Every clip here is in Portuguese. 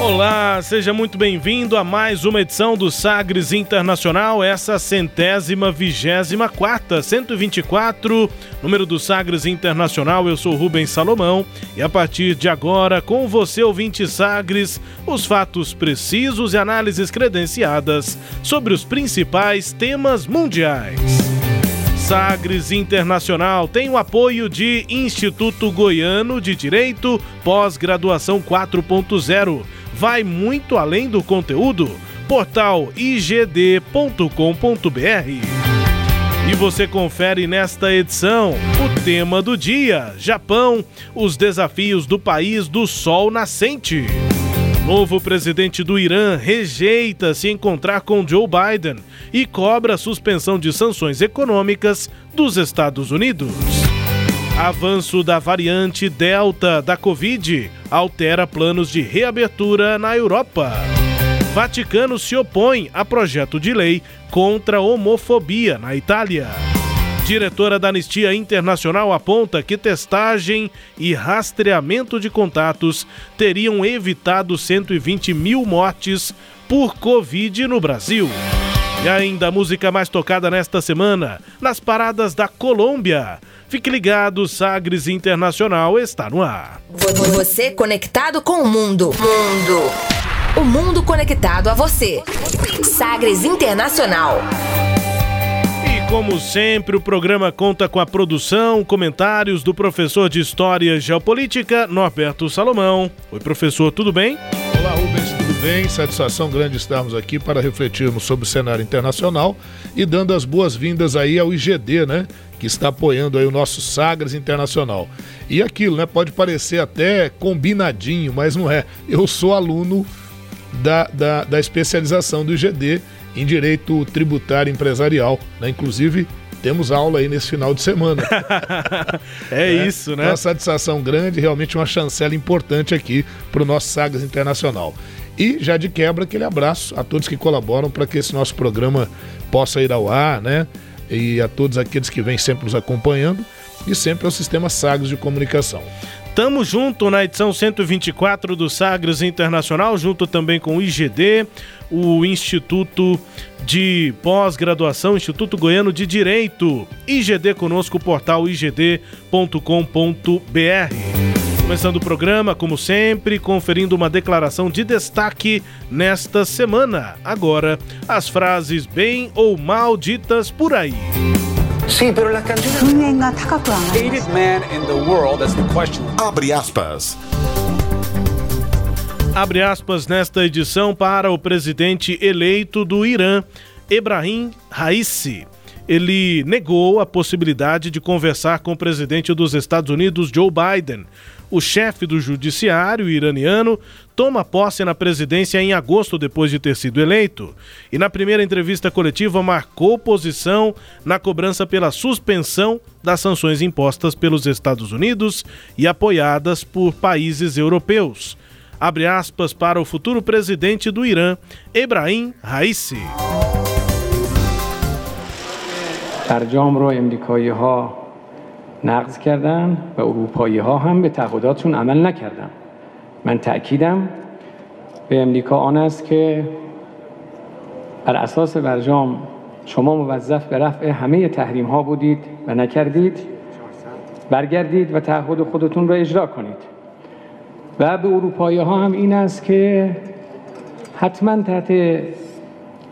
Olá, seja muito bem-vindo a mais uma edição do Sagres Internacional, essa centésima vigésima quarta, 124, número do Sagres Internacional. Eu sou Rubens Salomão e a partir de agora, com você, ouvinte Sagres, os fatos precisos e análises credenciadas sobre os principais temas mundiais. Sagres Internacional tem o apoio de Instituto Goiano de Direito, pós-graduação 4.0 vai muito além do conteúdo. Portal igd.com.br. E você confere nesta edição o tema do dia: Japão, os desafios do país do sol nascente. Novo presidente do Irã rejeita se encontrar com Joe Biden e cobra suspensão de sanções econômicas dos Estados Unidos. Avanço da variante Delta da Covid altera planos de reabertura na Europa. Vaticano se opõe a projeto de lei contra a homofobia na Itália. Diretora da Anistia Internacional aponta que testagem e rastreamento de contatos teriam evitado 120 mil mortes por Covid no Brasil. E ainda a música mais tocada nesta semana, nas paradas da Colômbia. Fique ligado, Sagres Internacional está no ar. Você conectado com o mundo. Mundo. O mundo conectado a você. Sagres Internacional. E como sempre, o programa conta com a produção, comentários do professor de História e Geopolítica, Norberto Salomão. Oi, professor, tudo bem? Olá, Rubens, bem? Satisfação grande estarmos aqui para refletirmos sobre o cenário internacional e dando as boas-vindas aí ao IGD, né? que está apoiando aí o nosso Sagres Internacional. E aquilo, né? Pode parecer até combinadinho, mas não é. Eu sou aluno da, da, da especialização do IGD em Direito Tributário Empresarial, né? Inclusive, temos aula aí nesse final de semana. é, é, isso, né? Uma satisfação grande, realmente uma chancela importante aqui para o nosso Sagres Internacional. E já de quebra, aquele abraço a todos que colaboram para que esse nosso programa possa ir ao ar, né? e a todos aqueles que vêm sempre nos acompanhando e sempre ao Sistema Sagres de Comunicação. Tamo junto na edição 124 do Sagres Internacional, junto também com o IGD, o Instituto de Pós-Graduação, Instituto Goiano de Direito. IGD conosco, portal igd.com.br. Começando o programa, como sempre, conferindo uma declaração de destaque nesta semana. Agora, as frases bem ou mal ditas por aí. Abre aspas. Abre aspas nesta edição para o presidente eleito do Irã, Ebrahim Raisi ele negou a possibilidade de conversar com o presidente dos Estados Unidos, Joe Biden, o chefe do judiciário iraniano toma posse na presidência em agosto depois de ter sido eleito e na primeira entrevista coletiva marcou posição na cobrança pela suspensão das sanções impostas pelos Estados Unidos e apoiadas por países europeus. Abre aspas para o futuro presidente do Irã, Ebrahim Raisi. برجام رو امریکایی ها نقض کردن و اروپایی ها هم به تعهداتشون عمل نکردن. من تأکیدم به امریکا آن است که بر اساس برجام شما موظف به رفع همه تحریم ها بودید و نکردید برگردید و تعهد خودتون را اجرا کنید. و به اروپایی ها هم این است که حتما تحت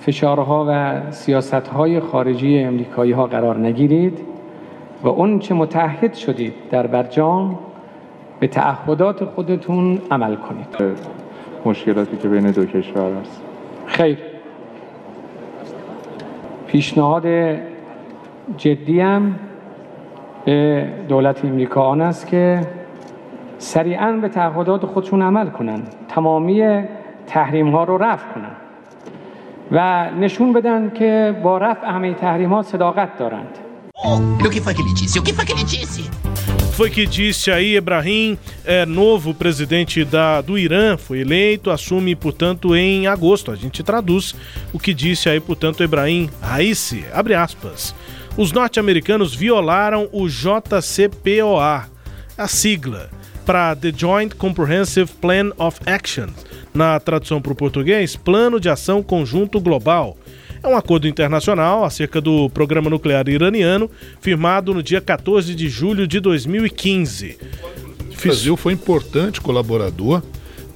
فشارها و سیاست های خارجی امریکایی ها قرار نگیرید. و اون چه متحد شدید در برجام به تعهدات خودتون عمل کنید. مشکلاتی که بین دو کشور است خیر. پیشنهاد جدی هم به دولت امریکا آن است که سریعا به تعهدات خودشون عمل کنن. تمامی تحریم ها رو رفع کنن و نشون بدن که با رفع همه تحریم ها صداقت دارند. O que foi que ele disse? O que foi que ele disse? Foi que disse aí Ebrahim, é novo presidente da, do Irã, foi eleito, assume, portanto, em agosto. A gente traduz o que disse aí, portanto, Ebrahim Raisi, abre aspas. Os norte-americanos violaram o JCPOA, a sigla, para The Joint Comprehensive Plan of Action, na tradução para o português, Plano de Ação Conjunto Global é um acordo internacional acerca do programa nuclear iraniano, firmado no dia 14 de julho de 2015. O Brasil foi importante colaborador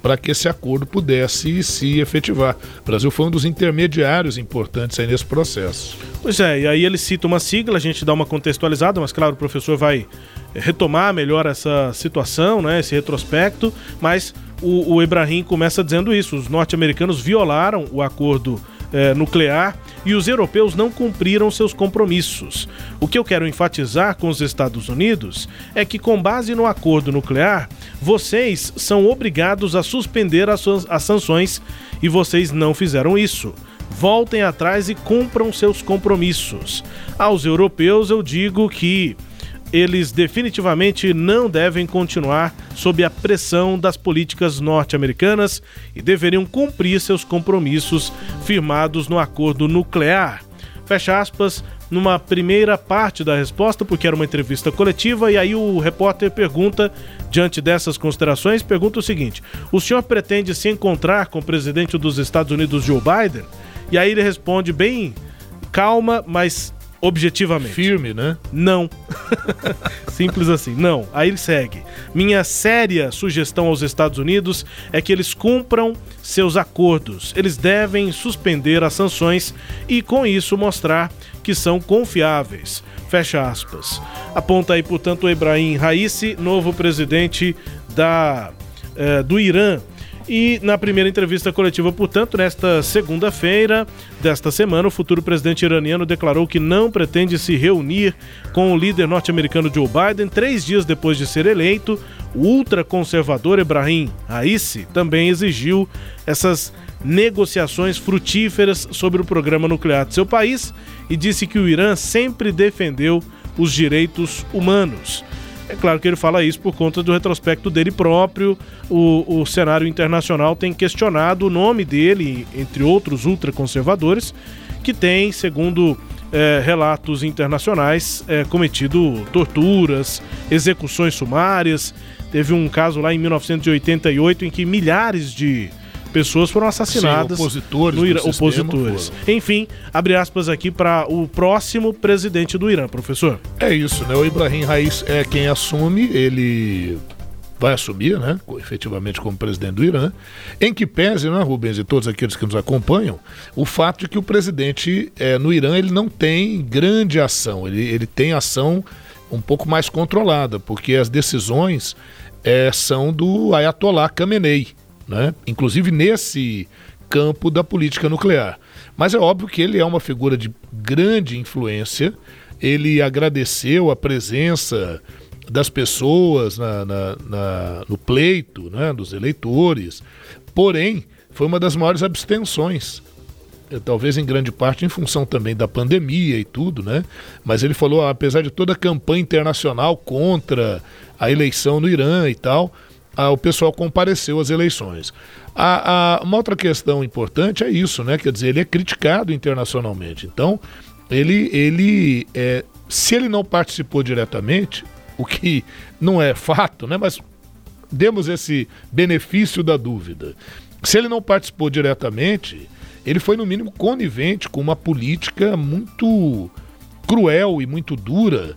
para que esse acordo pudesse se efetivar. O Brasil foi um dos intermediários importantes aí nesse processo. Pois é, e aí ele cita uma sigla, a gente dá uma contextualizada, mas claro, o professor vai retomar melhor essa situação, né, esse retrospecto, mas o, o Ibrahim começa dizendo isso: os norte-americanos violaram o acordo é, nuclear e os europeus não cumpriram seus compromissos. O que eu quero enfatizar com os Estados Unidos é que, com base no acordo nuclear, vocês são obrigados a suspender as, as sanções e vocês não fizeram isso. Voltem atrás e cumpram seus compromissos. Aos europeus, eu digo que eles definitivamente não devem continuar sob a pressão das políticas norte-americanas e deveriam cumprir seus compromissos firmados no acordo nuclear. Fecha aspas, numa primeira parte da resposta, porque era uma entrevista coletiva, e aí o repórter pergunta, diante dessas considerações, pergunta o seguinte: o senhor pretende se encontrar com o presidente dos Estados Unidos, Joe Biden? E aí ele responde bem calma, mas objetivamente. Firme, né? Não. Simples assim. Não. Aí ele segue. Minha séria sugestão aos Estados Unidos é que eles cumpram seus acordos. Eles devem suspender as sanções e, com isso, mostrar que são confiáveis. Fecha aspas. Aponta aí, portanto, o Ibrahim Raisi, novo presidente da, eh, do Irã. E na primeira entrevista coletiva, portanto, nesta segunda-feira desta semana, o futuro presidente iraniano declarou que não pretende se reunir com o líder norte-americano Joe Biden. Três dias depois de ser eleito, o ultraconservador Ebrahim Raisi também exigiu essas negociações frutíferas sobre o programa nuclear de seu país e disse que o Irã sempre defendeu os direitos humanos. É claro que ele fala isso por conta do retrospecto dele próprio. O, o cenário internacional tem questionado o nome dele, entre outros ultraconservadores, que tem, segundo é, relatos internacionais, é, cometido torturas, execuções sumárias. Teve um caso lá em 1988 em que milhares de pessoas foram assassinadas. Sim, opositores. No Irã, opositores. Enfim, abre aspas aqui para o próximo presidente do Irã, professor. É isso, né? O Ibrahim Raiz é quem assume, ele vai assumir, né, efetivamente como presidente do Irã, em que pese, né, Rubens e todos aqueles que nos acompanham, o fato de que o presidente é, no Irã ele não tem grande ação, ele, ele tem ação um pouco mais controlada, porque as decisões é, são do Ayatollah Khamenei, né? inclusive nesse campo da política nuclear. Mas é óbvio que ele é uma figura de grande influência. Ele agradeceu a presença das pessoas na, na, na, no pleito, né, dos eleitores. Porém, foi uma das maiores abstenções. Eh, talvez em grande parte em função também da pandemia e tudo, né? Mas ele falou, apesar de toda a campanha internacional contra a eleição no Irã e tal, ah, o pessoal compareceu às eleições. A, a, uma outra questão importante é isso, né? Quer dizer, ele é criticado internacionalmente. Então, ele, ele é, se ele não participou diretamente, o que não é fato, né? Mas demos esse benefício da dúvida. Se ele não participou diretamente, ele foi no mínimo conivente com uma política muito cruel e muito dura,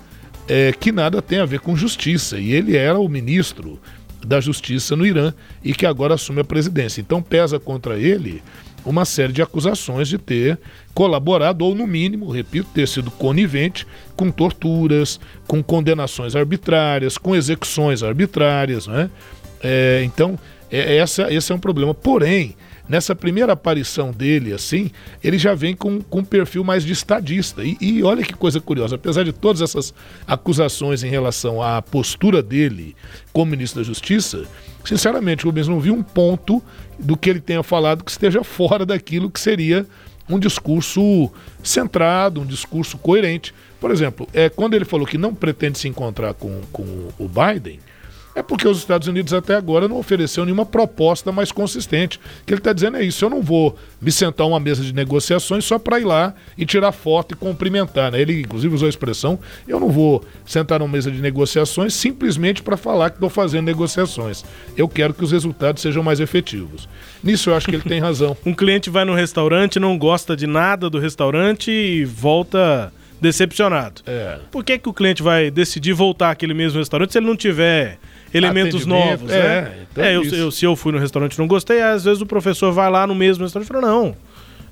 é, que nada tem a ver com justiça. E ele era o ministro da Justiça no Irã e que agora assume a presidência. Então pesa contra ele uma série de acusações de ter colaborado, ou no mínimo, repito, ter sido conivente com torturas, com condenações arbitrárias, com execuções arbitrárias. Né? É, então, é, essa, esse é um problema. Porém, nessa primeira aparição dele, assim, ele já vem com, com um perfil mais de estadista. E, e olha que coisa curiosa, apesar de todas essas acusações em relação à postura dele como ministro da Justiça, sinceramente, Rubens, não vi um ponto do que ele tenha falado que esteja fora daquilo que seria um discurso centrado, um discurso coerente. Por exemplo, é, quando ele falou que não pretende se encontrar com, com o Biden, é porque os Estados Unidos até agora não ofereceu nenhuma proposta mais consistente. O que ele está dizendo é isso: eu não vou me sentar uma mesa de negociações só para ir lá e tirar foto e cumprimentar. Né? Ele, inclusive, usou a expressão: eu não vou sentar numa mesa de negociações simplesmente para falar que estou fazendo negociações. Eu quero que os resultados sejam mais efetivos. Nisso eu acho que ele tem razão. um cliente vai no restaurante, não gosta de nada do restaurante e volta decepcionado. É. Por que, que o cliente vai decidir voltar àquele mesmo restaurante se ele não tiver elementos novos, é, né? Então é, eu, eu, se eu fui no restaurante e não gostei, às vezes o professor vai lá no mesmo restaurante e fala, não,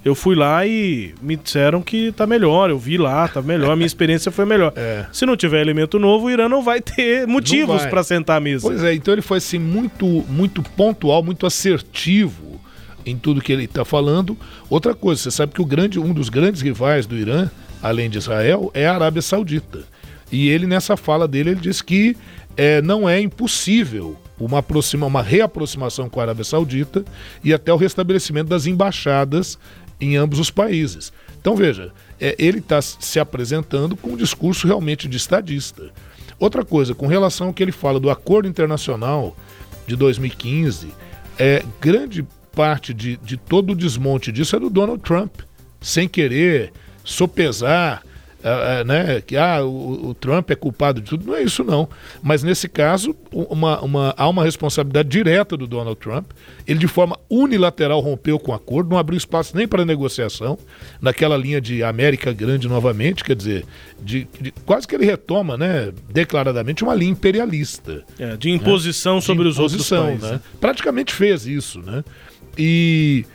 eu fui lá e me disseram que tá melhor, eu vi lá, tá melhor, a minha experiência foi melhor. É. Se não tiver elemento novo, o Irã não vai ter motivos para sentar à mesa. Pois é, então ele foi assim muito, muito pontual, muito assertivo em tudo que ele está falando. Outra coisa, você sabe que o grande, um dos grandes rivais do Irã, além de Israel, é a Arábia Saudita. E ele, nessa fala dele, ele diz que é, não é impossível uma, aproxima, uma reaproximação com a Arábia Saudita e até o restabelecimento das embaixadas em ambos os países. Então veja, é, ele está se apresentando com um discurso realmente de estadista. Outra coisa, com relação ao que ele fala do acordo internacional de 2015, é, grande parte de, de todo o desmonte disso é do Donald Trump, sem querer sopesar uh, uh, né, que ah, o, o, Trump é culpado de tudo. Não é isso, não. Mas nesse caso, uma, uma, há uma responsabilidade direta do Donald Trump. Ele, de forma unilateral, rompeu com o acordo, não abriu espaço nem para negociação, naquela linha de América Grande novamente, quer dizer, de, de quase que ele retoma, né, declaradamente, uma linha imperialista. É, de imposição né? sobre de os imposição, outros países. Né? Praticamente fez isso, né? E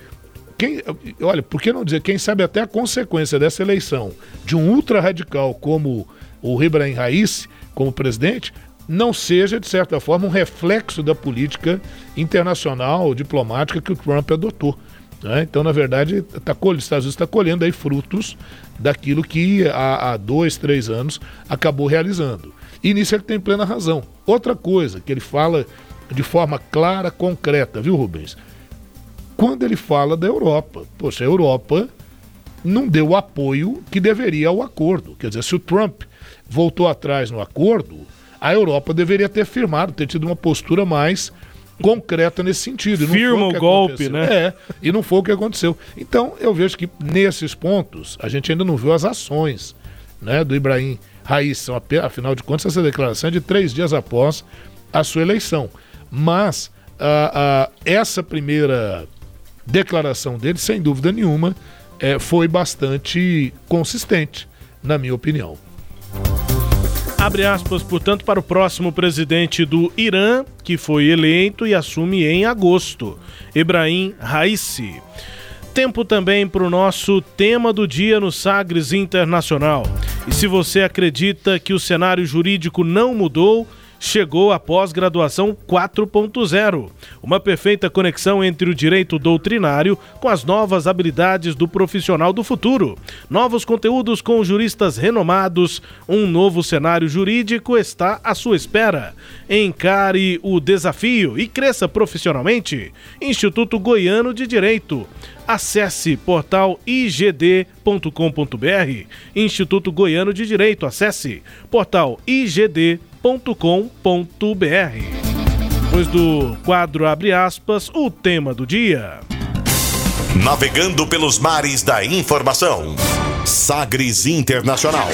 quem, olha, por que não dizer, quem sabe até a consequência dessa eleição de um ultra radical como o Ibrahim Raíssa como presidente não seja, de certa forma, um reflexo da política internacional, diplomática que o Trump adotou. Né? Então, na verdade, tá, os Estados Unidos está colhendo aí frutos daquilo que há, há dois, três anos acabou realizando. E nisso ele tem plena razão. Outra coisa que ele fala de forma clara, concreta, viu, Rubens? Quando ele fala da Europa. Poxa, a Europa não deu o apoio que deveria ao acordo. Quer dizer, se o Trump voltou atrás no acordo, a Europa deveria ter firmado, ter tido uma postura mais concreta nesse sentido. Firma o, o golpe, aconteceu. né? É, e não foi o que aconteceu. Então, eu vejo que nesses pontos, a gente ainda não viu as ações né, do Ibrahim Raíssa. Afinal de contas, essa declaração é de três dias após a sua eleição. Mas uh, uh, essa primeira declaração dele, sem dúvida nenhuma, é, foi bastante consistente, na minha opinião. Abre aspas, portanto, para o próximo presidente do Irã, que foi eleito e assume em agosto, Ibrahim Raisi. Tempo também para o nosso tema do dia no Sagres Internacional. E se você acredita que o cenário jurídico não mudou, chegou a pós-graduação 4.0, uma perfeita conexão entre o direito doutrinário com as novas habilidades do profissional do futuro. Novos conteúdos com juristas renomados, um novo cenário jurídico está à sua espera. Encare o desafio e cresça profissionalmente. Instituto Goiano de Direito. Acesse portal igd.com.br. Instituto Goiano de Direito. Acesse portal igd.com.br www.sagres.com.br. Depois do quadro Abre aspas, o tema do dia. Navegando pelos mares da informação. Sagres Internacional.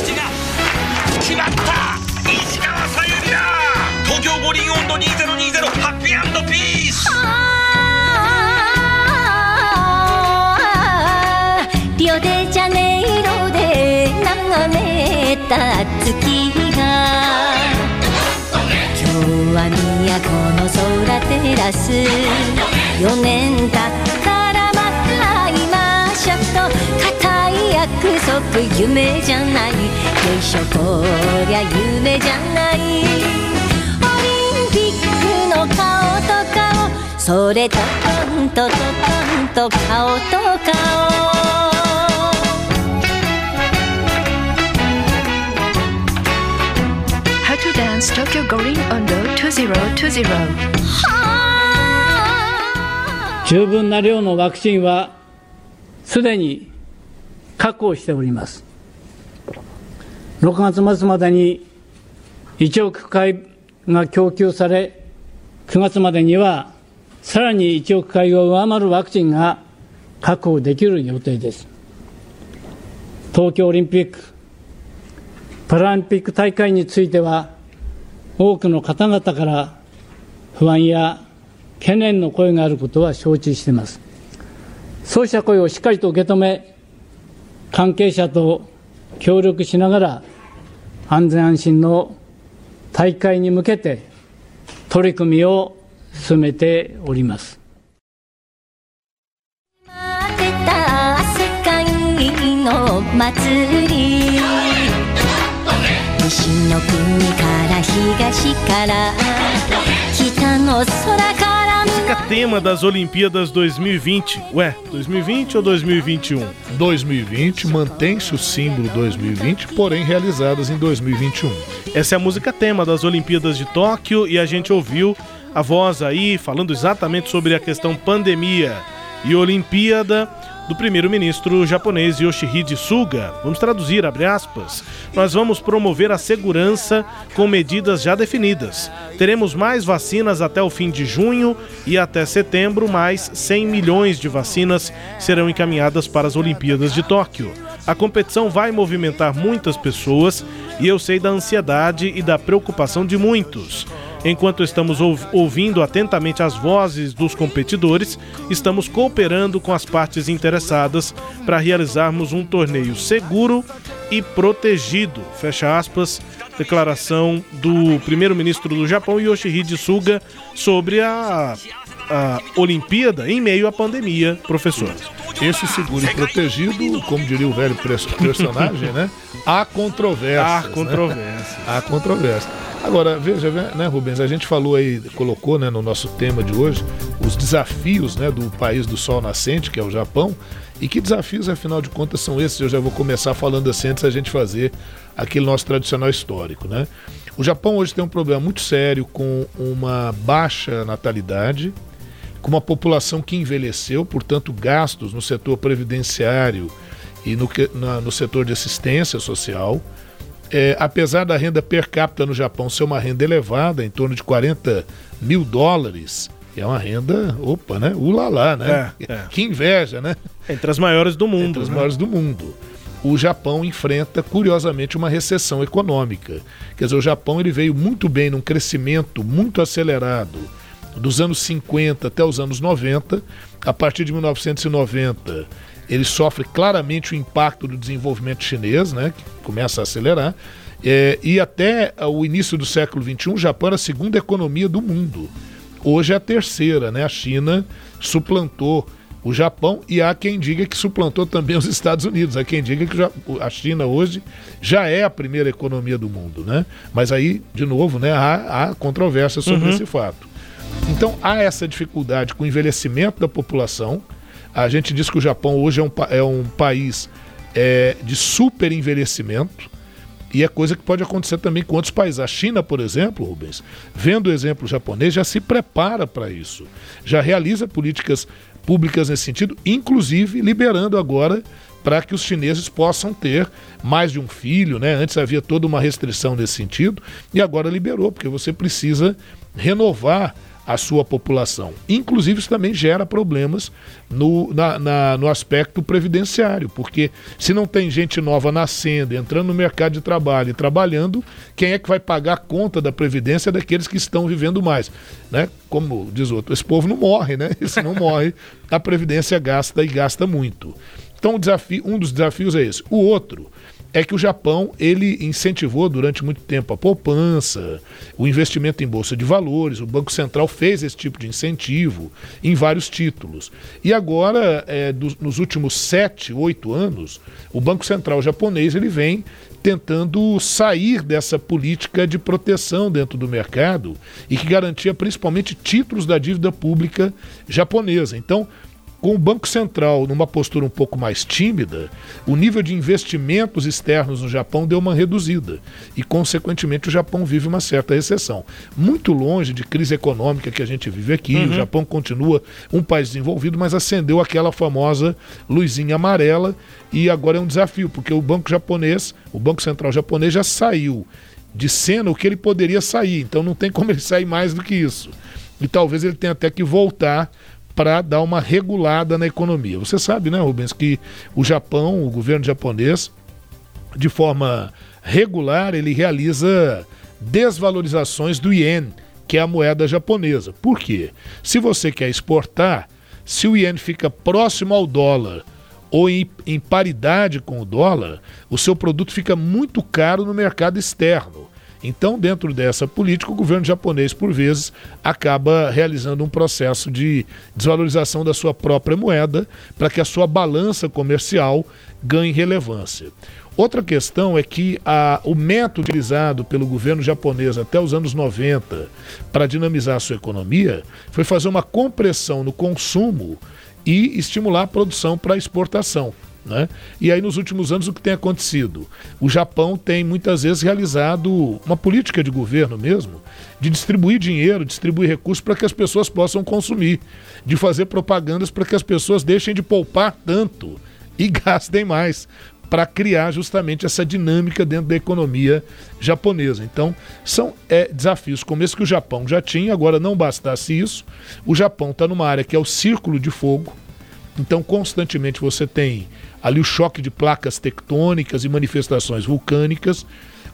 Rio de Janeiro de 眺めた月 は都の空照らす4年経ったらまた会いましょうと固い約束夢じゃない。よいしょこりゃ夢じゃない。オリンピックの顔と顔。それとトンとトンと顔と顔。Dance Tokyo Gorin Ondo 2020十分な量のワクチンはすでに確保しております。6月末までに1億回が供給され9月までにはさらに1億回を上回るワクチンが確保できる予定です。東京オリンピック・パラリンピック大会については多くの方々から不安や懸念の声があることは承知しています。そうした声をしっかりと受け止め、関係者と協力しながら、安全安心の大会に向けて取り組みを進めております。待ってた世界の祭り西の国から東から北の空からMúsica tema das Olimpíadas 2020. Ué, 2020 ou 2021? 2020 mantém-se o símbolo 2020, porém realizadas em 2021. Essa é a música tema das Olimpíadas de Tóquio e a gente ouviu a voz aí falando exatamente sobre a questão pandemia e Olimpíada do primeiro-ministro japonês Yoshihide Suga. Vamos traduzir, abre aspas. Nós vamos promover a segurança com medidas já definidas. Teremos mais vacinas até o fim de junho e até setembro, mais 100 milhões de vacinas serão encaminhadas para as Olimpíadas de Tóquio. A competição vai movimentar muitas pessoas e eu sei da ansiedade e da preocupação de muitos. Enquanto estamos ouvindo atentamente as vozes dos competidores, estamos cooperando com as partes interessadas para realizarmos um torneio seguro e protegido. Fecha aspas. Declaração do primeiro-ministro do Japão, Yoshihide Suga, sobre a, a Olimpíada em meio à pandemia, professor. Esse seguro e protegido, como diria o velho personagem, né? Há controvérsias. Há controvérsias. Né? Há controvérsias. Agora, veja, né, Rubens, a gente falou aí, colocou né, no nosso tema de hoje, os desafios né, do país do sol nascente, que é o Japão, e que desafios, afinal de contas, são esses? Eu já vou começar falando assim antes da gente fazer aquele nosso tradicional histórico, né? O Japão hoje tem um problema muito sério com uma baixa natalidade, com uma população que envelheceu, portanto, gastos no setor previdenciário e no, na, no setor de assistência social. É, apesar da renda per capita no Japão ser uma renda elevada, em torno de 40 mil dólares, é uma renda, opa, né? Ulalá, né? É, é. Que inveja, né? Entre as maiores do mundo. Entre as né? maiores do mundo. O Japão enfrenta, curiosamente, uma recessão econômica. Quer dizer, o Japão ele veio muito bem num crescimento muito acelerado dos anos 50 até os anos 90. A partir de 1990, ele sofre claramente o impacto do desenvolvimento chinês, né, que começa a acelerar. É, e até o início do século XXI, o Japão era a segunda economia do mundo. Hoje é a terceira, né? A China suplantou o Japão e há quem diga que suplantou também os Estados Unidos. Há quem diga que a China hoje já é a primeira economia do mundo, né? Mas aí, de novo, né, há, há controvérsia sobre uhum. esse fato. Então há essa dificuldade com o envelhecimento da população. A gente diz que o Japão hoje é um, é um país é, de super envelhecimento. E é coisa que pode acontecer também com outros países. A China, por exemplo, Rubens, vendo o exemplo japonês, já se prepara para isso. Já realiza políticas públicas nesse sentido, inclusive liberando agora para que os chineses possam ter mais de um filho, né? Antes havia toda uma restrição nesse sentido e agora liberou, porque você precisa renovar a sua população. Inclusive, isso também gera problemas no, na, na, no aspecto previdenciário, porque se não tem gente nova nascendo, entrando no mercado de trabalho e trabalhando, quem é que vai pagar a conta da previdência daqueles que estão vivendo mais? Né? Como diz outro, esse povo não morre, né? Se não morre, a previdência gasta e gasta muito. Então, desafio, um dos desafios é esse. O outro é que o Japão ele incentivou durante muito tempo a poupança, o investimento em bolsa de valores, o Banco Central fez esse tipo de incentivo em vários títulos. E agora, é, nos últimos sete, oito anos, o Banco Central japonês ele vem tentando sair dessa política de proteção dentro do mercado e que garantia principalmente títulos da dívida pública japonesa. Então, com o Banco Central numa postura um pouco mais tímida, o nível de investimentos externos no Japão deu uma reduzida e, consequentemente, o Japão vive uma certa recessão. Muito longe de crise econômica que a gente vive aqui, uhum. o Japão continua um país desenvolvido, mas acendeu aquela famosa luzinha amarela e agora é um desafio, porque o Banco japonês, o Banco Central japonês já saiu de cena o que ele poderia sair, então não tem como ele sair mais do que isso. E talvez ele tenha até que voltar para dar uma regulada na economia. Você sabe, né, Rubens, que o Japão, o governo japonês, de forma regular, ele realiza desvalorizações do ien, que é a moeda japonesa. Por quê? Se você quer exportar, se o ien fica próximo ao dólar ou em, em paridade com o dólar, o seu produto fica muito caro no mercado externo. Então, dentro dessa política, o governo japonês, por vezes, acaba realizando um processo de desvalorização da sua própria moeda para que a sua balança comercial ganhe relevância. Outra questão é que a, o método utilizado pelo governo japonês até os anos 90 para dinamizar a sua economia foi fazer uma compressão no consumo e estimular a produção para exportação. Né? E aí, nos últimos anos, o que tem acontecido? O Japão tem muitas vezes realizado uma política de governo mesmo, de distribuir dinheiro, distribuir recursos para que as pessoas possam consumir, de fazer propagandas para que as pessoas deixem de poupar tanto e gastem mais, para criar justamente essa dinâmica dentro da economia japonesa. Então, são é, desafios como esse que o Japão já tinha, agora não bastasse isso, o Japão está numa área que é o círculo de fogo, então, constantemente você tem ali o choque de placas tectônicas e manifestações vulcânicas.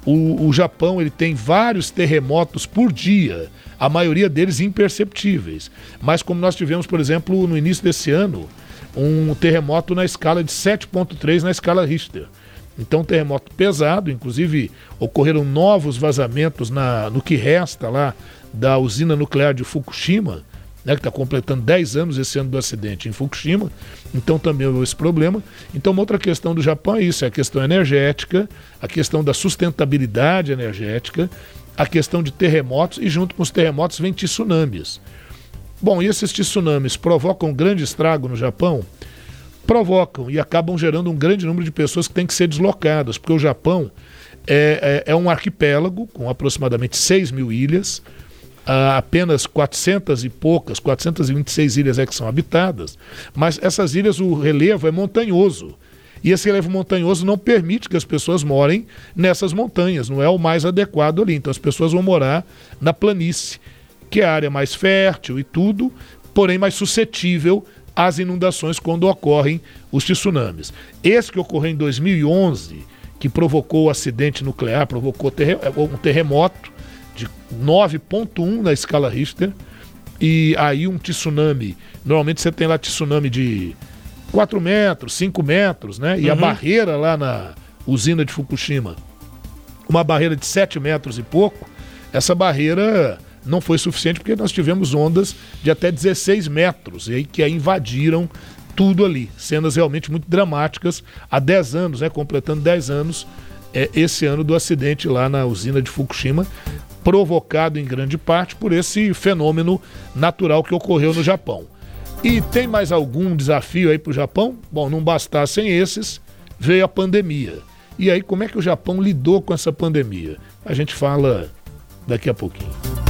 O, o, Japão ele tem vários terremotos por dia, a maioria deles imperceptíveis. Mas como nós tivemos, por exemplo, no início desse ano, um terremoto na escala de 7.3 na escala Richter. Então, terremoto pesado, inclusive ocorreram novos vazamentos na, no que resta lá da usina nuclear de Fukushima né, que está completando 10 anos esse ano do acidente em Fukushima, então também houve esse problema. Então, uma outra questão do Japão é isso: é a questão energética, a questão da sustentabilidade energética, a questão de terremotos, e junto com os terremotos vem tsunamis. Bom, e esses tsunamis provocam um grande estrago no Japão? Provocam e acabam gerando um grande número de pessoas que têm que ser deslocadas, porque o Japão é, é, é um arquipélago com aproximadamente 6 mil ilhas ah, apenas 400 e poucas, 426 ilhas é que são habitadas, mas essas ilhas, o relevo é montanhoso. E esse relevo montanhoso não permite que as pessoas morem nessas montanhas, não é o mais adequado ali. Então as pessoas vão morar na planície, que é a área mais fértil e tudo, porém mais suscetível às inundações quando ocorrem os tsunamis. Esse que ocorreu em 2011, que provocou o acidente nuclear, provocou um terremoto, de 9.1 na escala Richter. E aí um tsunami, normalmente você tem lá tsunami de 4 metros, 5 metros, né? E uhum. a barreira lá na usina de Fukushima, uma barreira de 7 metros e pouco, essa barreira não foi suficiente porque nós tivemos ondas de até 16 metros e aí que aí invadiram tudo ali. Cenas realmente muito dramáticas há 10 anos, né? Completando 10 anos é, esse ano do acidente lá na usina de Fukushima provocado em grande parte por esse fenômeno natural que ocorreu no Japão. E tem mais algum desafio aí para o Japão? Bom, não bastassem esses, veio a pandemia. E aí, como é que o Japão lidou com essa pandemia? A gente fala daqui a pouquinho.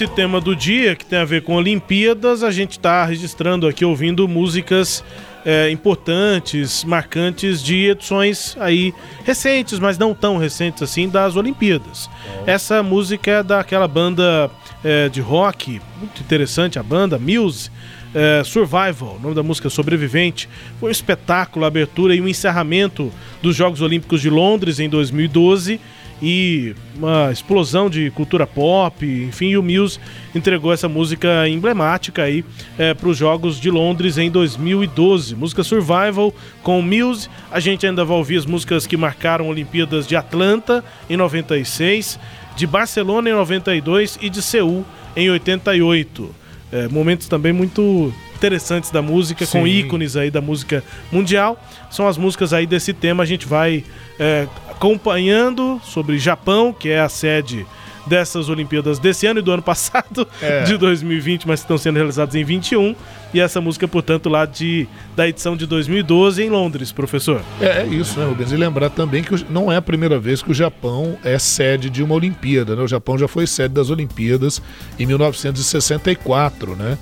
Aí nesse tema do dia, que tem a ver com Olimpíadas, a gente está registrando aqui, ouvindo músicas é, importantes, marcantes de edições aí recentes, mas não tão recentes assim, das Olimpíadas. Essa música é daquela banda é, de rock, muito interessante a banda, Muse. É, Survival, o nome da música é Sobrevivente, foi um espetáculo, a abertura e o um encerramento dos Jogos Olímpicos de Londres em 2012 e uma explosão de cultura pop, enfim, e o Muse entregou essa música emblemática aí é, para os Jogos de Londres em 2012. Música Survival com o Muse. A gente ainda vai ouvir as músicas que marcaram Olimpíadas de Atlanta em 96, de Barcelona em 92 e de Seul em 88. É, momentos também muito interessantes da música, Sim. com ícones aí da música mundial. São as músicas aí desse tema, a gente vai é, acompanhando sobre Japão, que é a sede dessas Olimpíadas desse ano e do ano passado, é. de 2020, mas estão sendo realizadas em 21. E essa música, portanto, lá de, da edição de 2012 em Londres, professor. É, é isso, né, Rubens? E lembrar também que não é a primeira vez que o Japão é sede de uma Olimpíada, né? O Japão já foi sede das Olimpíadas em 1964, né?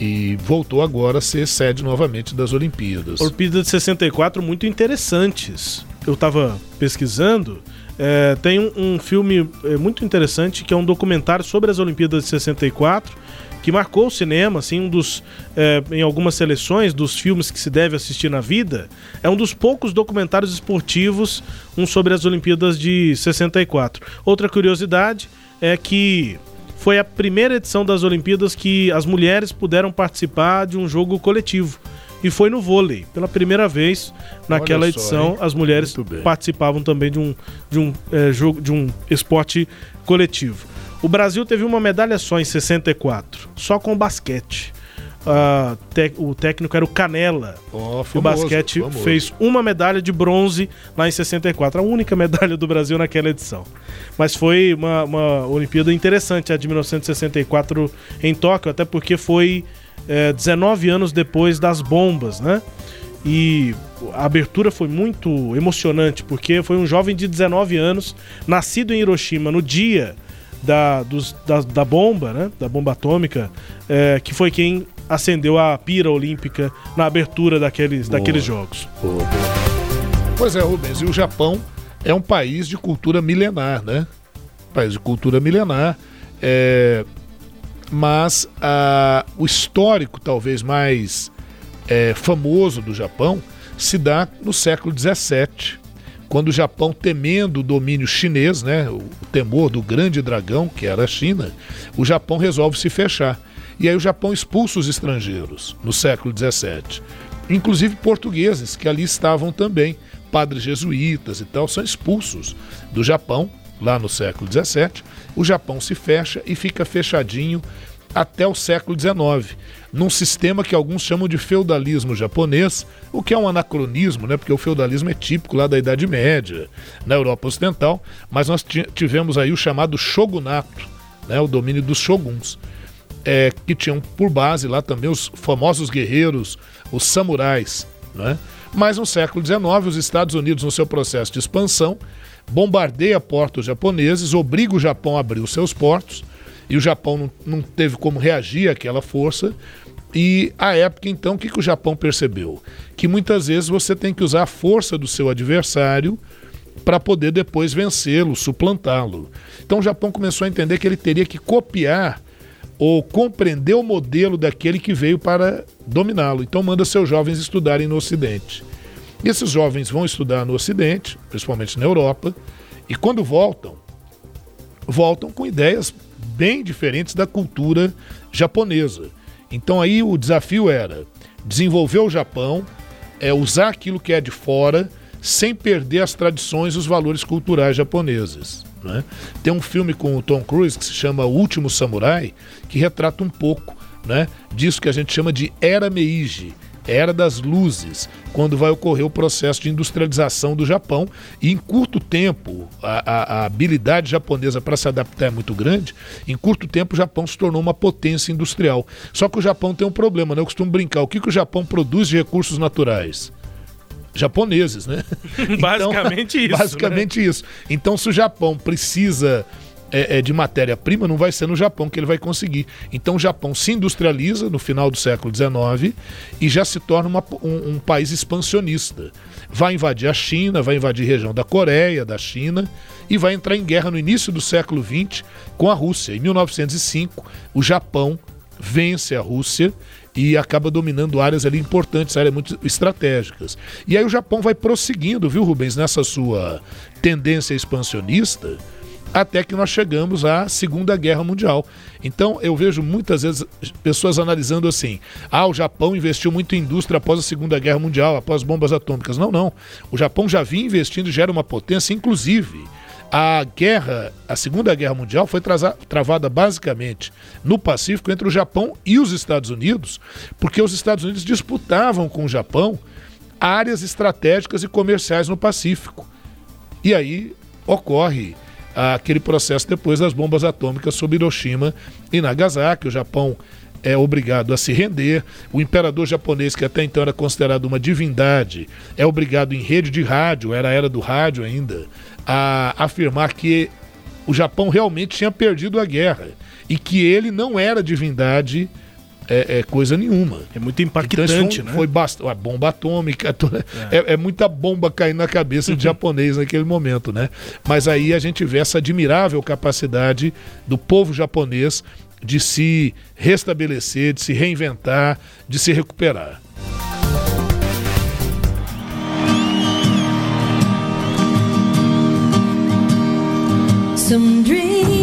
e voltou agora a ser sede novamente das Olimpíadas. Olimpíadas de 64 muito interessantes. Eu estava pesquisando, é, tem um, um filme é, muito interessante que é um documentário sobre as Olimpíadas de 64 que marcou o cinema, assim, um dos, é, em algumas seleções dos filmes que se deve assistir na vida, é um dos poucos documentários esportivos, um sobre as Olimpíadas de 64. Outra curiosidade é que foi a primeira edição das Olimpíadas que as mulheres puderam participar de um jogo coletivo. E foi no vôlei. Pela primeira vez naquela só, edição, hein? as mulheres participavam também de um, de um é, jogo, de um esporte coletivo. O Brasil teve uma medalha só em 64, só com basquete uh, o técnico era o Canela. Oh, famoso, o basquete famoso. fez uma medalha de bronze lá em 64, a única medalha do Brasil naquela edição. Mas foi uma, uma Olimpíada interessante a de 1964 em Tóquio, até porque foi é, 19 anos depois das bombas, né? E a abertura foi muito emocionante, porque foi um jovem de 19 anos, nascido em Hiroshima no dia da, dos, da, da bomba, né? Da bomba atômica, é, que foi quem acendeu a pira olímpica na abertura daqueles, boa, daqueles jogos. Boa, boa. Pois é, Rubens, e o Japão é um país de cultura milenar, né? País de cultura milenar. É... Mas a... o histórico, talvez mais é, famoso do Japão, se dá no século XVII, quando o Japão, temendo o domínio chinês, né, o temor do grande dragão, que era a China, o Japão resolve se fechar. E aí o Japão expulsa os estrangeiros no século XVII. Inclusive portugueses, que ali estavam também, padres jesuítas e tal, são expulsos do Japão, lá no século XVII. O Japão se fecha e fica fechadinho até o século XIX, num sistema que alguns chamam de feudalismo japonês, o que é um anacronismo, né? porque o feudalismo é típico lá da Idade Média, na Europa Ocidental, mas nós tivemos aí o chamado shogunato, né? o domínio dos shoguns é, que tinham por base lá também os famosos guerreiros, os samurais. Né? Mas no século XIX, os Estados Unidos, no seu processo de expansão, bombardeia portos japoneses, obriga o Japão a abrir os seus portos, e o Japão não, não teve como reagir àquela força. E a época, então, o que, que o Japão percebeu? Que muitas vezes você tem que usar a força do seu adversário para poder depois vencê-lo, suplantá-lo. Então o Japão começou a entender que ele teria que copiar ou compreender o modelo daquele que veio para dominá-lo. Então manda seus jovens estudarem no Ocidente. E esses jovens vão estudar no Ocidente, principalmente na Europa, e quando voltam, voltam com ideias bem diferentes da cultura japonesa. Então aí o desafio era desenvolver o Japão, é usar aquilo que é de fora, sem perder as tradições e os valores culturais japoneses. Né? Tem um filme com o Tom Cruise que se chama O Último Samurai, que retrata um pouco né, disso que a gente chama de Era Meiji, Era das Luzes, quando vai ocorrer o processo de industrialização do Japão. E em curto tempo, a, a, a habilidade japonesa para se adaptar é muito grande, em curto tempo o Japão se tornou uma potência industrial. Só que o Japão tem um problema, né? eu costumo brincar, o que, que o Japão produz de recursos naturais? japoneses, né? basicamente então, isso. Basicamente né? isso. Então, se o Japão precisa é, é, de matéria-prima, não vai ser no Japão que ele vai conseguir. Então o Japão se industrializa no final do século XIX e já se torna uma, um, um país expansionista. Vai invadir a China, vai invadir a região da Coreia, da China e vai entrar em guerra no início do século XX com a Rússia. Em 1905, o Japão vence a Rússia e acaba dominando áreas ali importantes, áreas muito estratégicas. E aí o Japão vai prosseguindo, viu, Rubens, nessa sua tendência expansionista até que nós chegamos à Segunda Guerra Mundial. Então eu vejo muitas vezes pessoas analisando assim: ah, o Japão investiu muito em indústria após a Segunda Guerra Mundial, após bombas atômicas. Não, não. O Japão já vinha investindo e já era uma potência, inclusive. A guerra, a Segunda Guerra Mundial foi travada basicamente no Pacífico entre o Japão e os Estados Unidos, porque os Estados Unidos disputavam com o Japão áreas estratégicas e comerciais no Pacífico. E aí ocorre aquele processo depois das bombas atômicas sobre Hiroshima e Nagasaki. O Japão é obrigado a se render. O imperador japonês, que até então era considerado uma divindade, é obrigado em rede de rádio, era a era do rádio ainda, a afirmar que o Japão realmente tinha perdido a guerra e que ele não era divindade é, é, coisa nenhuma. É muito impactante, então, foi, né? Foi a bomba atômica, toda, é. é. É, muita bomba caindo na cabeça de japonês naquele momento, né? Mas aí a gente vê essa admirável capacidade do povo japonês de se restabelecer, de se reinventar, de se recuperar. Some dreams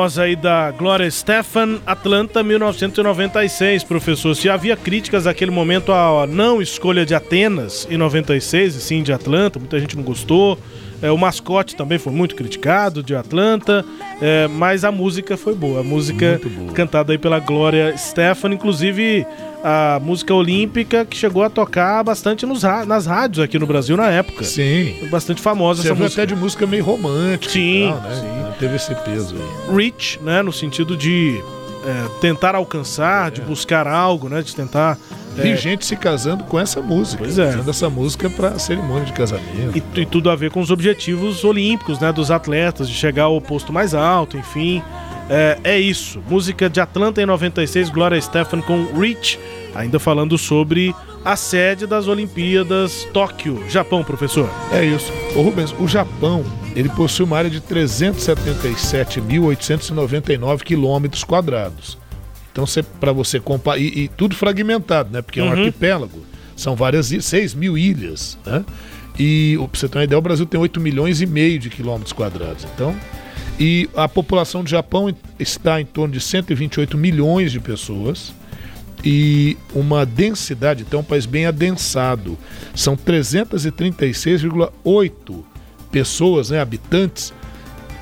voz aí da Gloria Stefan, Atlanta 1996, professor. Se havia críticas naquele momento à não escolha de Atenas em 96, e sim de Atlanta, muita gente não gostou. É, o mascote também foi muito criticado de Atlanta, é, mas a música foi boa. A música boa. cantada aí pela Glória Stefan, inclusive a música olímpica que chegou a tocar bastante nos, nas rádios aqui no Brasil na época. Sim. Bastante famosa Você essa música. até de música meio romântica. Sim, tal, né? sim. Teve esse peso aí. Rich, né? No sentido de é, tentar alcançar, é. de buscar algo, né? De tentar. Tem é... gente se casando com essa música. Pois é. Usando essa música para cerimônia de casamento. E, e, tudo a ver com os objetivos olímpicos, né? Dos atletas, de chegar ao posto mais alto, enfim. É, é isso. Música de Atlanta em 96, Gloria Stefan com Rich ainda falando sobre a sede das Olimpíadas Tóquio, Japão, professor. É isso. Ô Rubens, o Japão, ele possui uma área de 377.899 quilômetros quadrados. Então, para você comparar, e, e, tudo fragmentado, né? Porque é um uhum. arquipélago. São várias, 6 mil ilhas, né? E, para você ter uma ideia, o Brasil tem 8 milhões e meio de quilômetros quadrados. Então, e a população do Japão está em torno de 128 milhões de pessoas e uma densidade, então é um país bem adensado. São 336,8 pessoas, né, habitantes,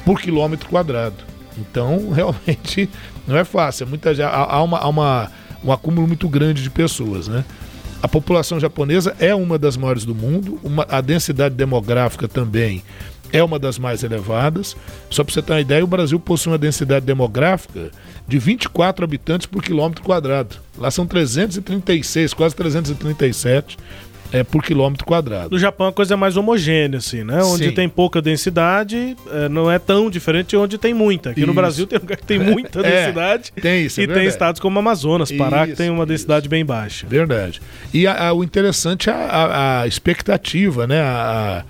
por quilômetro quadrado. Então, realmente, não é fácil. É muita, há, uma, há uma, um acúmulo muito grande de pessoas, né? A população japonesa é uma das maiores do mundo, uma, a densidade demográfica também é uma das mais elevadas. Só para você ter uma ideia, o Brasil possui uma densidade demográfica de 24 habitantes por quilômetro quadrado. Lá são 336, quase 337. é, por quilômetro quadrado. No Japão a coisa é mais homogênea, assim, né? Onde Sim. tem pouca densidade, é, não é tão diferente de onde tem muita. Aqui no Isso. Brasil tem lugar que tem muita É, densidade. tem isso, é E tem estados como Amazonas, Pará, que Isso, tem uma densidade bem baixa. Verdade. E a- a- o interessante é a, a- a expectativa, né? A,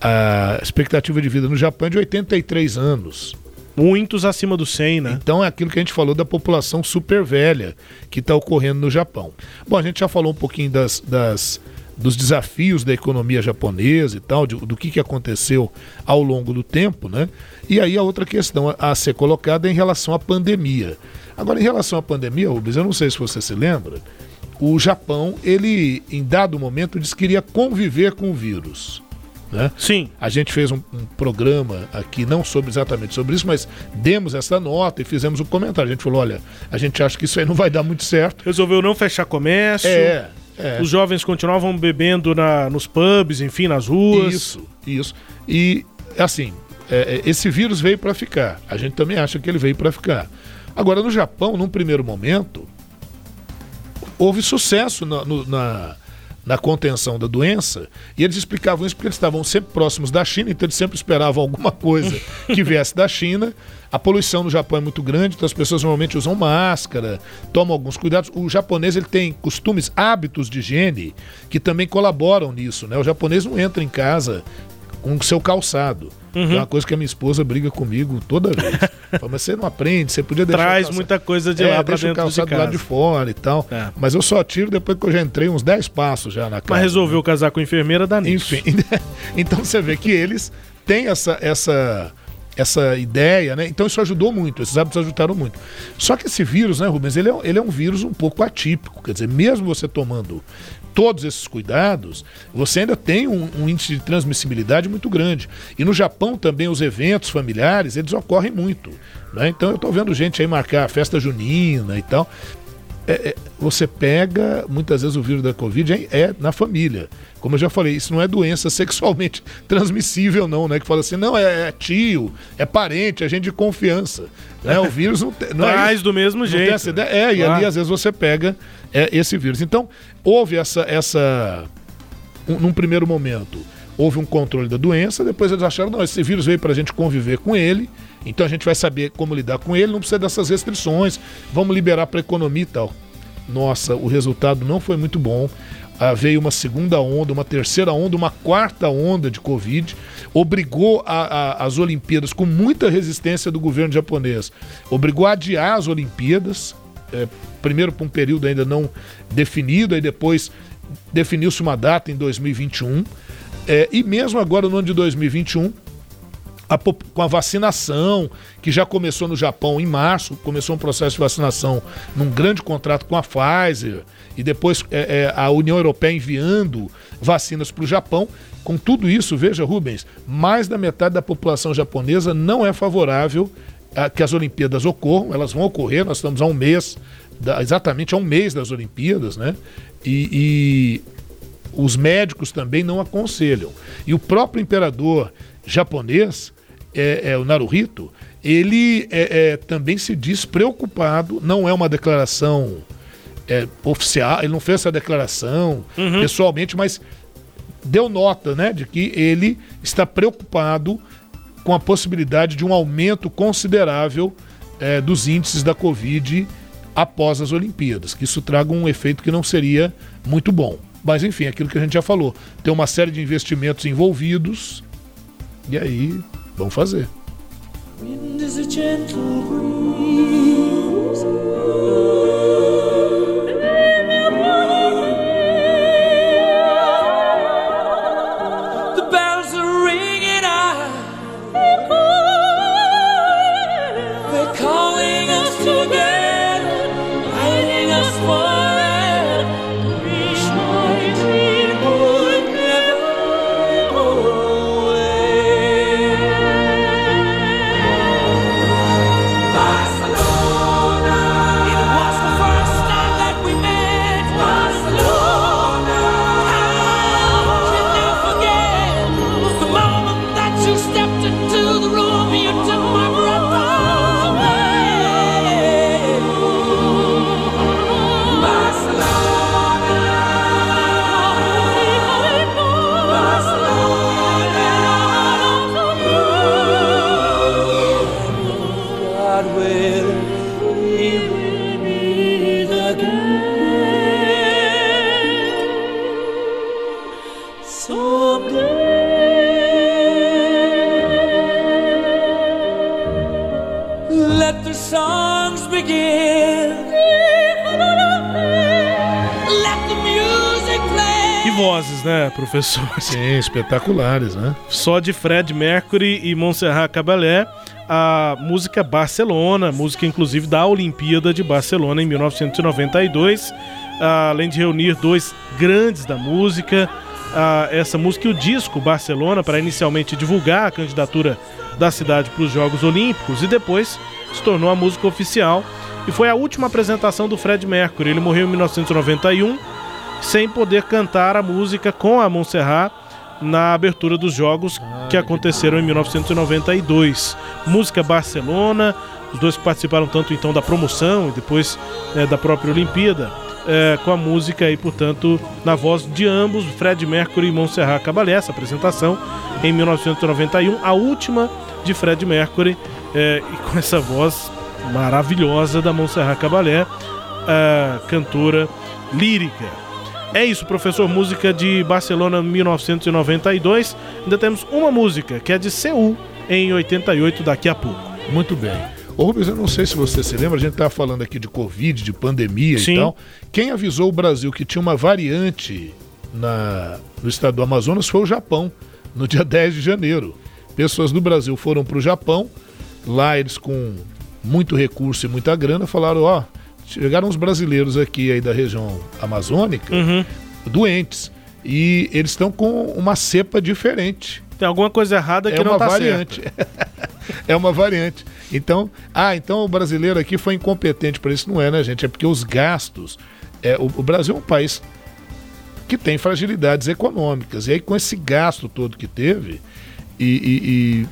a- expectativa de vida no Japão é de 83 anos. Muitos acima do 100, né? Então é aquilo que a gente falou da população super velha que está ocorrendo no Japão. Bom, a gente já falou um pouquinho das, das- dos desafios da economia japonesa e tal, de- do que, que aconteceu ao longo do tempo, né? E aí a outra questão a, a ser colocada é em relação à pandemia. Agora, em relação à pandemia, Rubens, eu não sei se você se lembra, o Japão, ele, em dado momento, disse que iria conviver com o vírus. Né? Sim. A gente fez um, um programa aqui, não sobre exatamente sobre isso, mas demos essa nota e fizemos um comentário. A gente falou: olha, a gente acha que isso aí não vai dar muito certo. Resolveu não fechar comércio. É, é. Os jovens continuavam bebendo na, nos pubs, enfim, nas ruas. Isso, isso. E, assim, é, é, esse vírus veio para ficar. A gente também acha que ele veio para ficar. Agora, no Japão, num primeiro momento, houve sucesso na, no- na, na contenção da doença e eles explicavam isso porque eles estavam sempre próximos da China, então eles sempre esperavam alguma coisa que viesse da China. A poluição no Japão é muito grande, então as pessoas normalmente usam máscara, tomam alguns cuidados. O japonês ele tem costumes, hábitos de higiene que também colaboram nisso, né? O japonês não entra em casa com o seu calçado. Uhum. É uma coisa que a minha esposa briga comigo toda vez. Fala, Mas você não aprende, você podia deixar. Traz calçado- muita coisa de É, lá pra deixa o dentro de calçado do lado de fora e tal. É. Mas eu só tiro depois que eu já entrei uns 10 passos já na casa. Mas resolveu casar com a enfermeira, nisso. Enfim, então você vê que eles têm essa, essa, essa ideia, né? Então isso ajudou muito, esses hábitos ajudaram muito. Só que esse vírus, né, Rubens, ele é, ele é um vírus um pouco atípico. Quer dizer, mesmo você tomando todos esses cuidados, você ainda tem um, um índice de transmissibilidade muito grande. E no Japão também os eventos familiares, eles ocorrem muito. Né? Então eu estou vendo gente aí marcar a festa junina e tal. É, é, você pega, muitas vezes o vírus da Covid é, é na família. Como eu já falei, isso não é doença sexualmente transmissível, não, né? Que fala assim, não, é, é tio, é parente, é gente de confiança. Né? O vírus não, tem- não é Traz do mesmo jeito. essa. É, e ali às vezes você pega é, esse vírus. Então, houve essa. essa um- num primeiro momento, houve um controle da doença, depois eles acharam, não, esse vírus veio para a gente conviver com ele, então a gente vai saber como lidar com ele, não precisa dessas restrições, vamos liberar para a economia e tal. Nossa, o resultado não foi muito bom. Ah, veio uma segunda onda, uma terceira onda, uma quarta onda de Covid, obrigou a- a- as Olimpíadas com muita resistência do governo japonês, obrigou a adiar as Olimpíadas, é, primeiro por um período ainda não definido, aí depois definiu-se uma data em 2021, é, e mesmo agora no ano de 2021, a com a vacinação, que já começou no Japão em março, começou um processo de vacinação num grande contrato com a Pfizer, e depois é, é, a União Europeia enviando vacinas para o Japão. Com tudo isso, veja, Rubens, mais da metade da população japonesa não é favorável que as Olimpíadas ocorram, elas vão ocorrer, nós estamos a um mês, exatamente a um mês das Olimpíadas, né? E, e os médicos também não aconselham. E o próprio imperador japonês, é, é, o Naruhito, ele é, é, também se diz preocupado, não é uma declaração é, oficial, ele não fez essa declaração Uhum. pessoalmente, mas deu nota né, de que ele está preocupado com a possibilidade de um aumento considerável é, dos índices da Covid após as Olimpíadas, que isso traga um efeito que não seria muito bom. Mas enfim, aquilo que a gente já falou, tem uma série de investimentos envolvidos e aí vamos fazer. Wind is a gentle breeze. Vozes, né, professor? Sim, espetaculares, né? Só de Fred Mercury e Montserrat Caballé, a música Barcelona, música inclusive da Olimpíada de Barcelona em 1992, ah, além de reunir dois grandes da música, ah, essa música e o disco Barcelona para inicialmente divulgar a candidatura da cidade para os Jogos Olímpicos e depois se tornou a música oficial e foi a última apresentação do Fred Mercury. Ele morreu em 1991 sem poder cantar a música com a Montserrat na abertura dos jogos que aconteceram em 1992. Música Barcelona, os dois participaram tanto então da promoção e depois eh, da própria Olimpíada, eh, com a música aí, portanto, na voz de ambos, Fred Mercury e Montserrat Caballé, essa apresentação em 1991, a última de Fred Mercury, eh, e com essa voz maravilhosa da Montserrat Caballé, a cantora lírica. É isso, professor. Música de Barcelona 1992. Ainda temos uma música que é de Seul em 88, daqui a pouco. Muito bem. Ô Rubens, eu não sei se você se lembra, a gente estava falando aqui de Covid, de pandemia Sim. e tal. Quem avisou o Brasil que tinha uma variante na, no estado do Amazonas foi o Japão, no dia 10 de janeiro. Pessoas do Brasil foram para o Japão, lá eles com muito recurso e muita grana falaram, ó, chegaram os brasileiros aqui aí da região amazônica, doentes, e eles estão com uma cepa diferente. Tem alguma coisa errada que é não uma tá variante. é uma variante. Então, ah, então o brasileiro aqui foi incompetente para isso. Não é, né, gente? É porque os gastos. É, o, o Brasil é um país que tem fragilidades econômicas. E aí, com esse gasto todo que teve, e,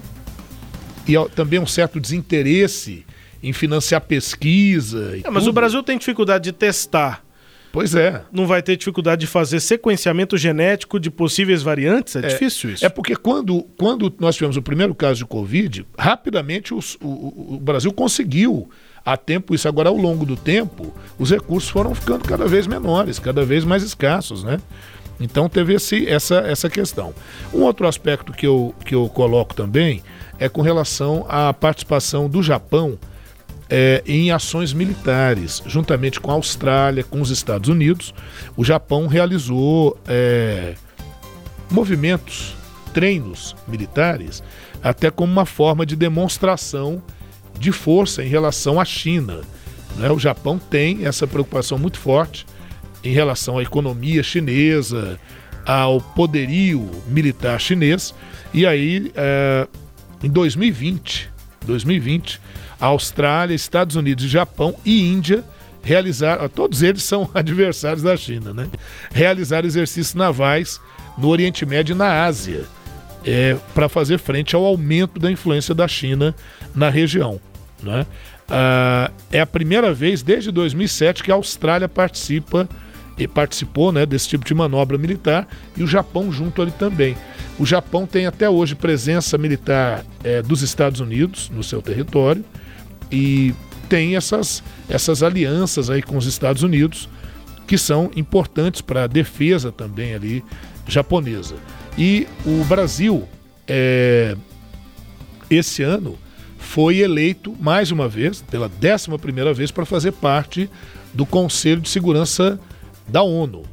e, e, e também um certo desinteresse em financiar pesquisa. e É, mas o Brasil tem dificuldade de testar. Pois é. Não vai ter dificuldade de fazer sequenciamento genético de possíveis variantes? É, difícil isso. É porque quando, quando nós tivemos o primeiro caso de Covid, rapidamente os- o, o- o Brasil conseguiu a tempo isso. Agora, ao longo do tempo, os recursos foram ficando cada vez menores, cada vez mais escassos, né? Então teve esse, essa, essa questão. Um outro aspecto que eu, que eu coloco também é com relação à participação do Japão é, em ações militares, juntamente com a Austrália, com os Estados Unidos. O Japão realizou é, movimentos, treinos militares, até como uma forma de demonstração de força em relação à China. né? O Japão tem essa preocupação muito forte em relação à economia chinesa, ao poderio militar chinês. E aí, eh, em 2020, 2020, a Austrália, Estados Unidos, Japão e Índia realizaram, todos eles são adversários da China, né? Realizaram exercícios navais no Oriente Médio e na Ásia, para fazer frente ao aumento da influência da China na região. Né? Ah, é a primeira vez desde 2007 que a Austrália participa e participou né, desse tipo de manobra militar e o Japão junto ali também. O Japão tem até hoje presença militar eh, dos Estados Unidos no seu território e tem essas, essas alianças aí com os Estados Unidos que são importantes para a defesa também ali japonesa. E o Brasil, é, esse ano, foi eleito mais uma vez, pela décima primeira vez, para fazer parte do Conselho de Segurança da ONU.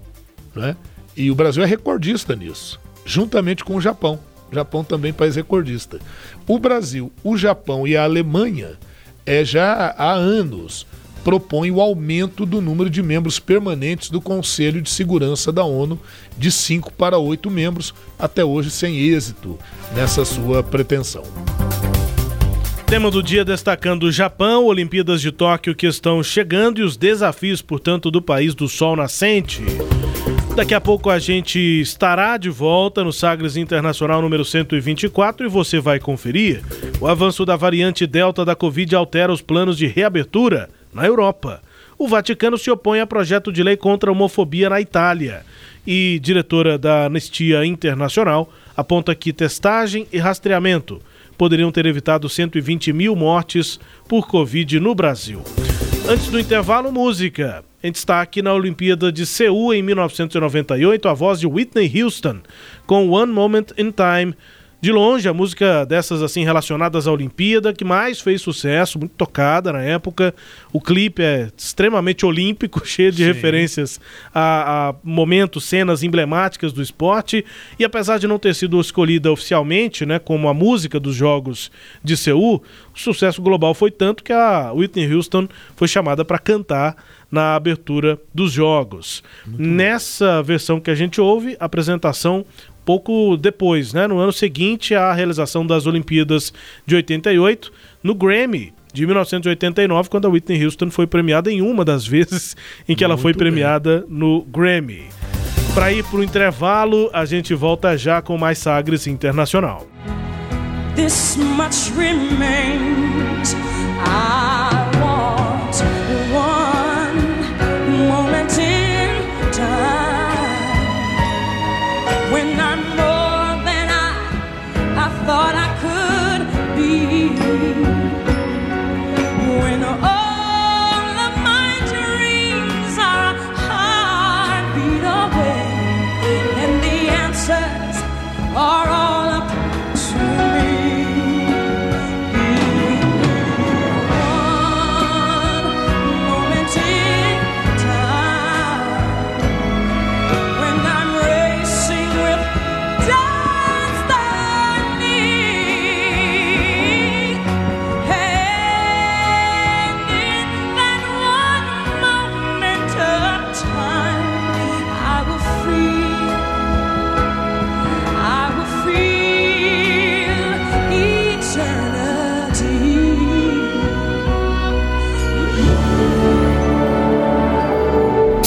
Né? E o Brasil é recordista nisso, juntamente com o Japão. O Japão também é país recordista. O Brasil, o Japão e a Alemanha é, já há anos propõem o aumento do número de membros permanentes do Conselho de Segurança da ONU de 5 para 8 membros, até hoje sem êxito nessa sua pretensão. Tema do dia destacando o Japão, Olimpíadas de Tóquio que estão chegando e os desafios, portanto, do país do sol nascente. Daqui a pouco a gente estará de volta no Sagres Internacional número 124 e você vai conferir. O avanço da variante Delta da Covid altera os planos de reabertura na Europa. O Vaticano se opõe a projeto de lei contra a homofobia na Itália. E diretora da Anistia Internacional aponta que testagem e rastreamento poderiam ter evitado 120 mil mortes por Covid no Brasil. Antes do intervalo, música. Em destaque na Olimpíada de Seul em 1998, a voz de Whitney Houston com One Moment in Time de longe, a música dessas assim relacionadas à Olimpíada que mais fez sucesso, muito tocada na época. O clipe é extremamente olímpico, cheio de Sim. referências a, a, momentos, cenas emblemáticas do esporte. E apesar de não ter sido escolhida oficialmente, né, como a música dos Jogos de Seul, o sucesso global foi tanto que a Whitney Houston foi chamada para cantar na abertura dos jogos. Muito Nessa bom. versão que a gente ouve, apresentação pouco depois, né, no ano seguinte à realização das Olimpíadas de 88, no Grammy de 1989, quando a Whitney Houston foi premiada em uma das vezes em que ela foi premiada bem. no Grammy. Para ir para o intervalo, a gente volta já com mais Sagres Internacional. This much remains. I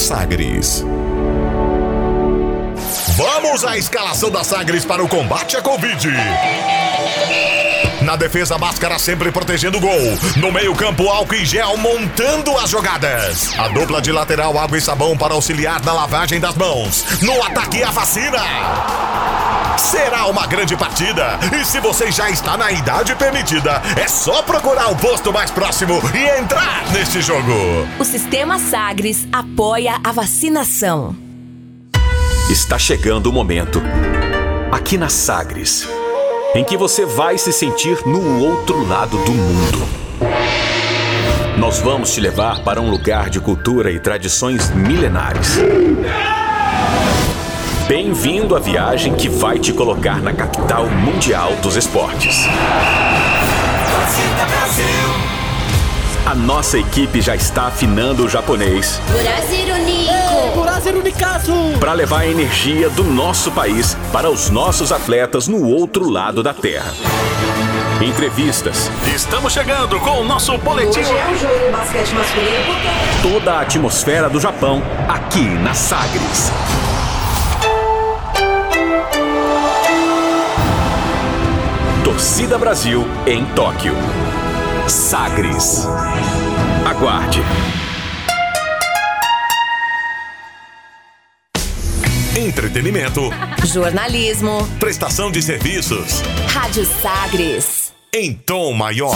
Sagres. Vamos à escalação da Sagres para o combate à Covid. Na defesa, máscara sempre protegendo o gol. No meio-campo, álcool e gel montando as jogadas. A dupla de lateral, água e sabão para auxiliar na lavagem das mãos. No ataque, a vacina. Será uma grande partida. E se você já está na idade permitida, é só procurar o posto mais próximo e entrar neste jogo. O Sistema Sagres apoia a vacinação. Está chegando o momento. Aqui na Sagres em que você vai se sentir no outro lado do mundo. Nós vamos te levar para um lugar de cultura e tradições milenares. Bem-vindo à viagem que vai te colocar na capital mundial dos esportes. A nossa equipe já está afinando o japonês. Para levar a energia do nosso país para os nossos atletas no outro lado da terra. Entrevistas. Estamos chegando com o nosso boletim. Hoje é o jogo basquete masculino. Toda a atmosfera do Japão aqui na Sagres. Torcida Brasil em Tóquio. Sagres. Aguarde. Entretenimento. Jornalismo. Prestação de serviços. Rádio Sagres. Em tom maior.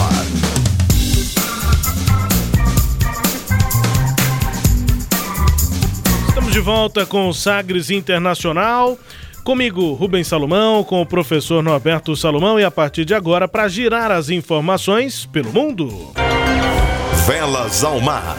Estamos de volta com o Sagres Internacional. Comigo, Rubens Salomão, com o professor Norberto Salomão e a partir de agora para girar as informações pelo mundo. Velas ao mar.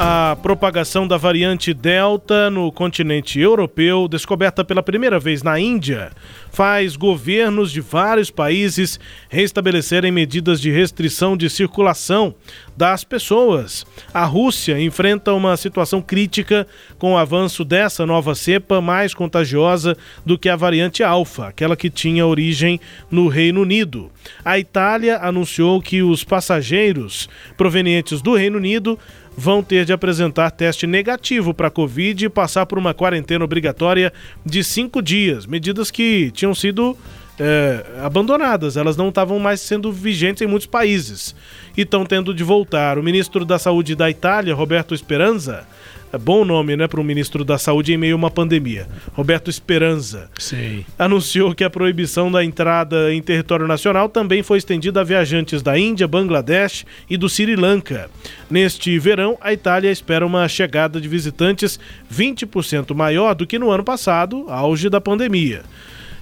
A propagação da variante Delta no continente europeu, descoberta pela primeira vez na Índia, faz governos de vários países restabelecerem medidas de restrição de circulação das pessoas. A Rússia enfrenta uma situação crítica com o avanço dessa nova cepa mais contagiosa do que a variante Alfa, aquela que tinha origem no Reino Unido. A Itália anunciou que os passageiros provenientes do Reino Unido vão ter de apresentar teste negativo para a Covid e passar por uma quarentena obrigatória de cinco dias, medidas que tinham sido é, abandonadas, elas não estavam mais sendo vigentes em muitos países e estão tendo de voltar. O ministro da Saúde da Itália, Roberto Speranza, é bom nome, né, para um ministro da Saúde em meio a uma pandemia. Roberto Speranza. Sim. Anunciou que a proibição da entrada em território nacional também foi estendida a viajantes da Índia, Bangladesh e do Sri Lanka. Neste verão, a Itália espera uma chegada de visitantes 20% maior do que no ano passado, auge da pandemia.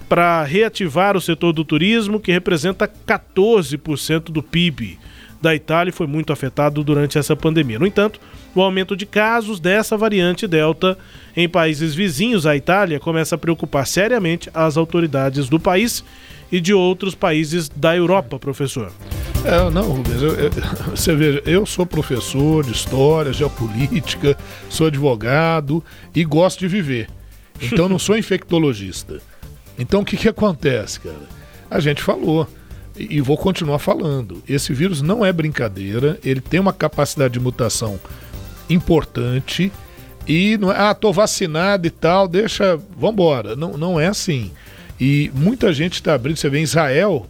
Para reativar o setor do turismo, que representa 14% do PIB da Itália e foi muito afetado durante essa pandemia. No entanto, o aumento de casos dessa variante Delta em países vizinhos à Itália começa a preocupar seriamente as autoridades do país e de outros países da Europa, professor. É, não, Rubens, eu, eu, você veja, eu sou professor de história, geopolítica, sou advogado e gosto de viver. Então não sou infectologista. Então o que, que acontece, cara? A gente falou e vou continuar falando. Esse vírus não é brincadeira, ele tem uma capacidade de mutação importante e não é, ah, tô vacinado e tal, deixa, vambora. Não, não é assim. E muita gente está abrindo, você vê em Israel,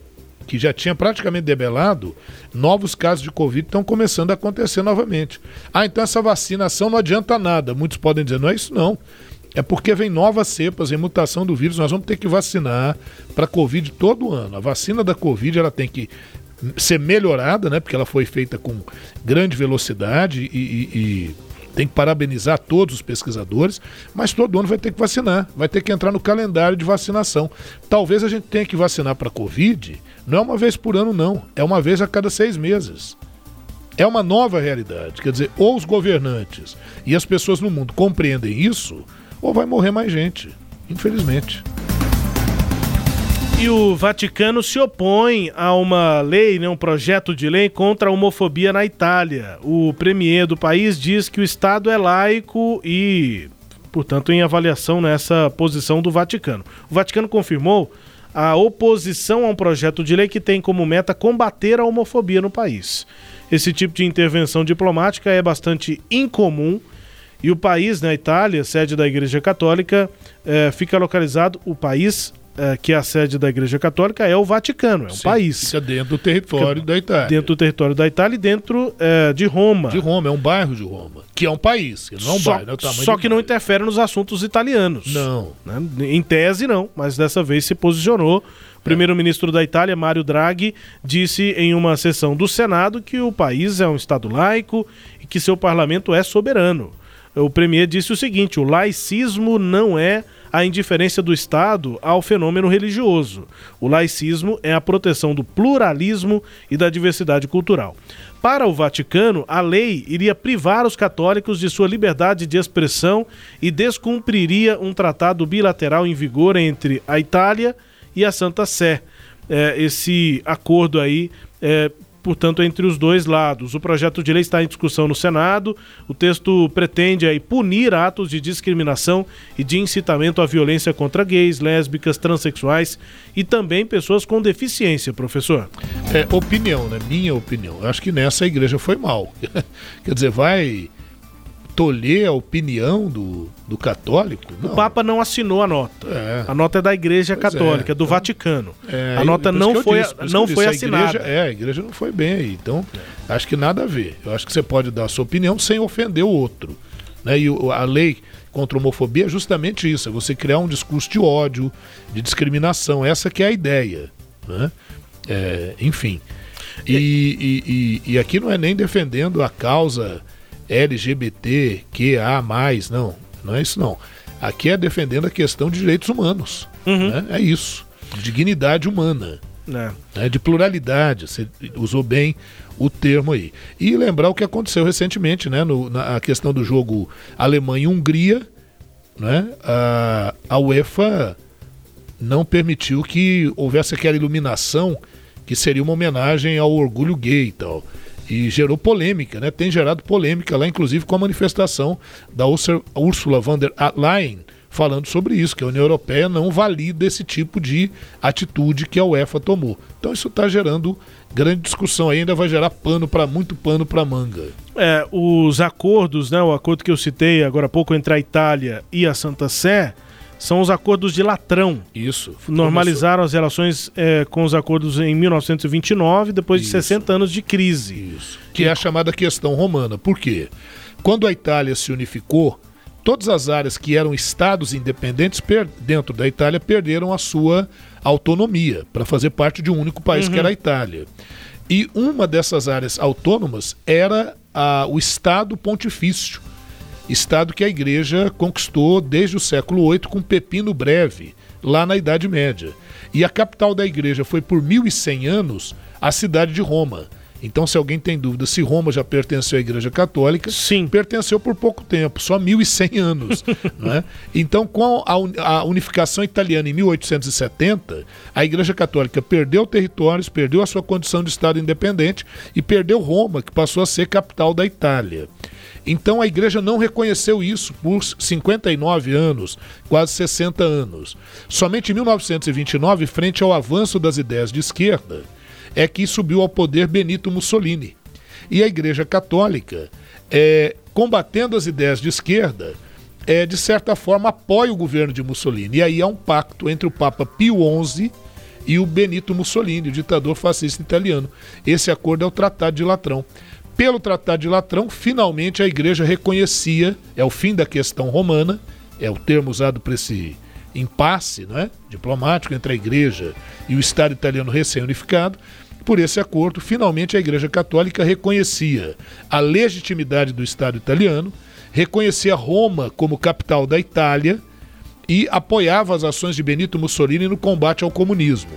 que já tinha praticamente debelado, novos casos de Covid estão começando a acontecer novamente. Ah, então essa vacinação não adianta nada. Muitos podem dizer, não é isso não. É porque vem novas cepas em mutação do vírus, nós vamos ter que vacinar para Covid todo ano. A vacina da Covid ela tem que ser melhorada, né? Porque ela foi feita com grande velocidade e, e, e tem que parabenizar todos os pesquisadores, mas todo ano vai ter que vacinar, vai ter que entrar no calendário de vacinação. Talvez a gente tenha que vacinar para Covid, não é uma vez por ano, não, é uma vez a cada seis meses. É uma nova realidade. Quer dizer, ou os governantes e as pessoas no mundo compreendem isso, ou vai morrer mais gente, infelizmente. E o Vaticano se opõe a uma lei, né, um projeto de lei contra a homofobia na Itália. O premier do país diz que o Estado é laico e, portanto, em avaliação nessa posição do Vaticano. O Vaticano confirmou a oposição a um projeto de lei que tem como meta combater a homofobia no país. Esse tipo de intervenção diplomática é bastante incomum e o país, na né, Itália, sede da Igreja Católica, é, fica localizado, o país é, que é a sede da Igreja Católica é o Vaticano, é um Sim, país. Fica dentro do território fica da Itália. Dentro do território da Itália e dentro é, de Roma. De Roma, é um bairro de Roma. Que é um país, não é um só, bairro. É só que não interfere nos assuntos italianos. Não. Né? Em tese, não, mas dessa vez se posicionou. O primeiro-ministro da Itália, Mário Draghi, disse em uma sessão do Senado que o país é um Estado laico e que seu parlamento é soberano o premier disse o seguinte: o laicismo não é a indiferença do Estado ao fenômeno religioso. O laicismo é a proteção do pluralismo e da diversidade cultural. Para o Vaticano, a lei iria privar os católicos de sua liberdade de expressão e descumpriria um tratado bilateral em vigor entre a Itália e a Santa Sé. É, esse acordo aí é, portanto, entre os dois lados. O projeto de lei está em discussão no Senado. O texto pretende aí, punir atos de discriminação e de incitamento à violência contra gays, lésbicas, transexuais e também pessoas com deficiência, professor. É opinião, né? Minha opinião. Eu acho que nessa a igreja foi mal. Quer dizer, vai tolher a opinião do, do católico? Não. O Papa não assinou a nota. É. A nota é da Igreja pois Católica, é. do Vaticano. É, a nota não foi, disse, não foi assinada. A igreja, é, a igreja não foi bem aí. Então, acho que nada a ver. Eu acho que você pode dar a sua opinião sem ofender o outro. Né? E a lei contra a homofobia é justamente isso: é você criar um discurso de ódio, de discriminação. Essa que é a ideia. Né? É, enfim. E, e, e, e aqui não é nem defendendo a causa LGBTQA+, não, não é isso não. Aqui é defendendo a questão de direitos humanos, uhum. né? é isso, de dignidade humana, é. Né? de pluralidade, você usou bem o termo aí. E lembrar o que aconteceu recentemente, né, no, na questão do jogo Alemanha-Hungria, né, a, a UEFA não permitiu que houvesse aquela iluminação que seria uma homenagem ao orgulho gay e tal e gerou polêmica, né? Tem gerado polêmica lá, inclusive com a manifestação da Ursula von der Leyen falando sobre isso, que a União Europeia não valida esse tipo de atitude que a UEFA tomou. Então isso está gerando grande discussão ainda vai gerar pano para muito pano para manga. É, os acordos, né, o acordo que eu citei agora há pouco entre a Itália e a Santa Sé, são os acordos de Latrão. Isso. Normalizaram as relações é, com os acordos em 1929, depois de Isso. 60 anos de crise. Isso. Que é a chamada questão romana. Por quê? Quando a Itália se unificou, todas as áreas que eram estados independentes dentro da Itália perderam a sua autonomia para fazer parte de um único país, que era a Itália. E uma dessas áreas autônomas era a- o Estado Pontifício, estado que a igreja conquistou desde o século VIII com Pepino Breve, lá na Idade Média. E a capital da igreja foi por 1100 anos a cidade de Roma. Então, se alguém tem dúvida se Roma já pertenceu à Igreja Católica, sim, pertenceu por pouco tempo, só 1100 anos. não é? Então, com a unificação italiana em 1870, a Igreja Católica perdeu territórios, perdeu a sua condição de Estado independente e perdeu Roma, que passou a ser capital da Itália. Então a igreja não reconheceu isso por 59 anos, quase 60 anos. Somente em 1929, frente ao avanço das ideias de esquerda, é que subiu ao poder Benito Mussolini. E a Igreja Católica, é, combatendo as ideias de esquerda, é, de certa forma apoia o governo de Mussolini. E aí há um pacto entre o Papa Pio XI e o Benito Mussolini, o ditador fascista italiano. Esse acordo é o Tratado de Latrão. Pelo Tratado de Latrão, finalmente a igreja reconhecia, é o fim da questão romana, é o termo usado para esse impasse né, diplomático entre a igreja e o Estado italiano recém-unificado. Por esse acordo, finalmente a Igreja Católica reconhecia a legitimidade do Estado italiano, reconhecia Roma como capital da Itália e apoiava as ações de Benito Mussolini no combate ao comunismo.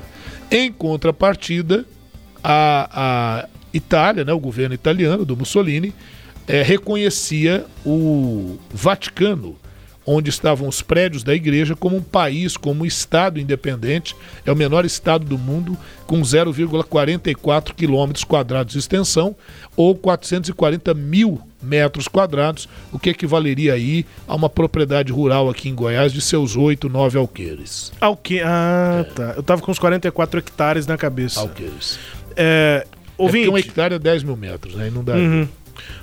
Em contrapartida, a, a Itália, né, o governo italiano do Mussolini, eh, reconhecia o Vaticano, onde estavam os prédios da igreja, como um país, como um estado independente. É o menor estado do mundo, com 0,44 quilômetros quadrados de extensão, ou 440 mil metros quadrados, o que equivaleria aí a uma propriedade rural aqui em Goiás de seus 8, 9 alqueires. Alque... Ah, tá. Eu tava com uns 44 hectares na cabeça. Alqueires. É, ouvinte. É um hectare é 10 mil metros, né? Não dá. Uhum.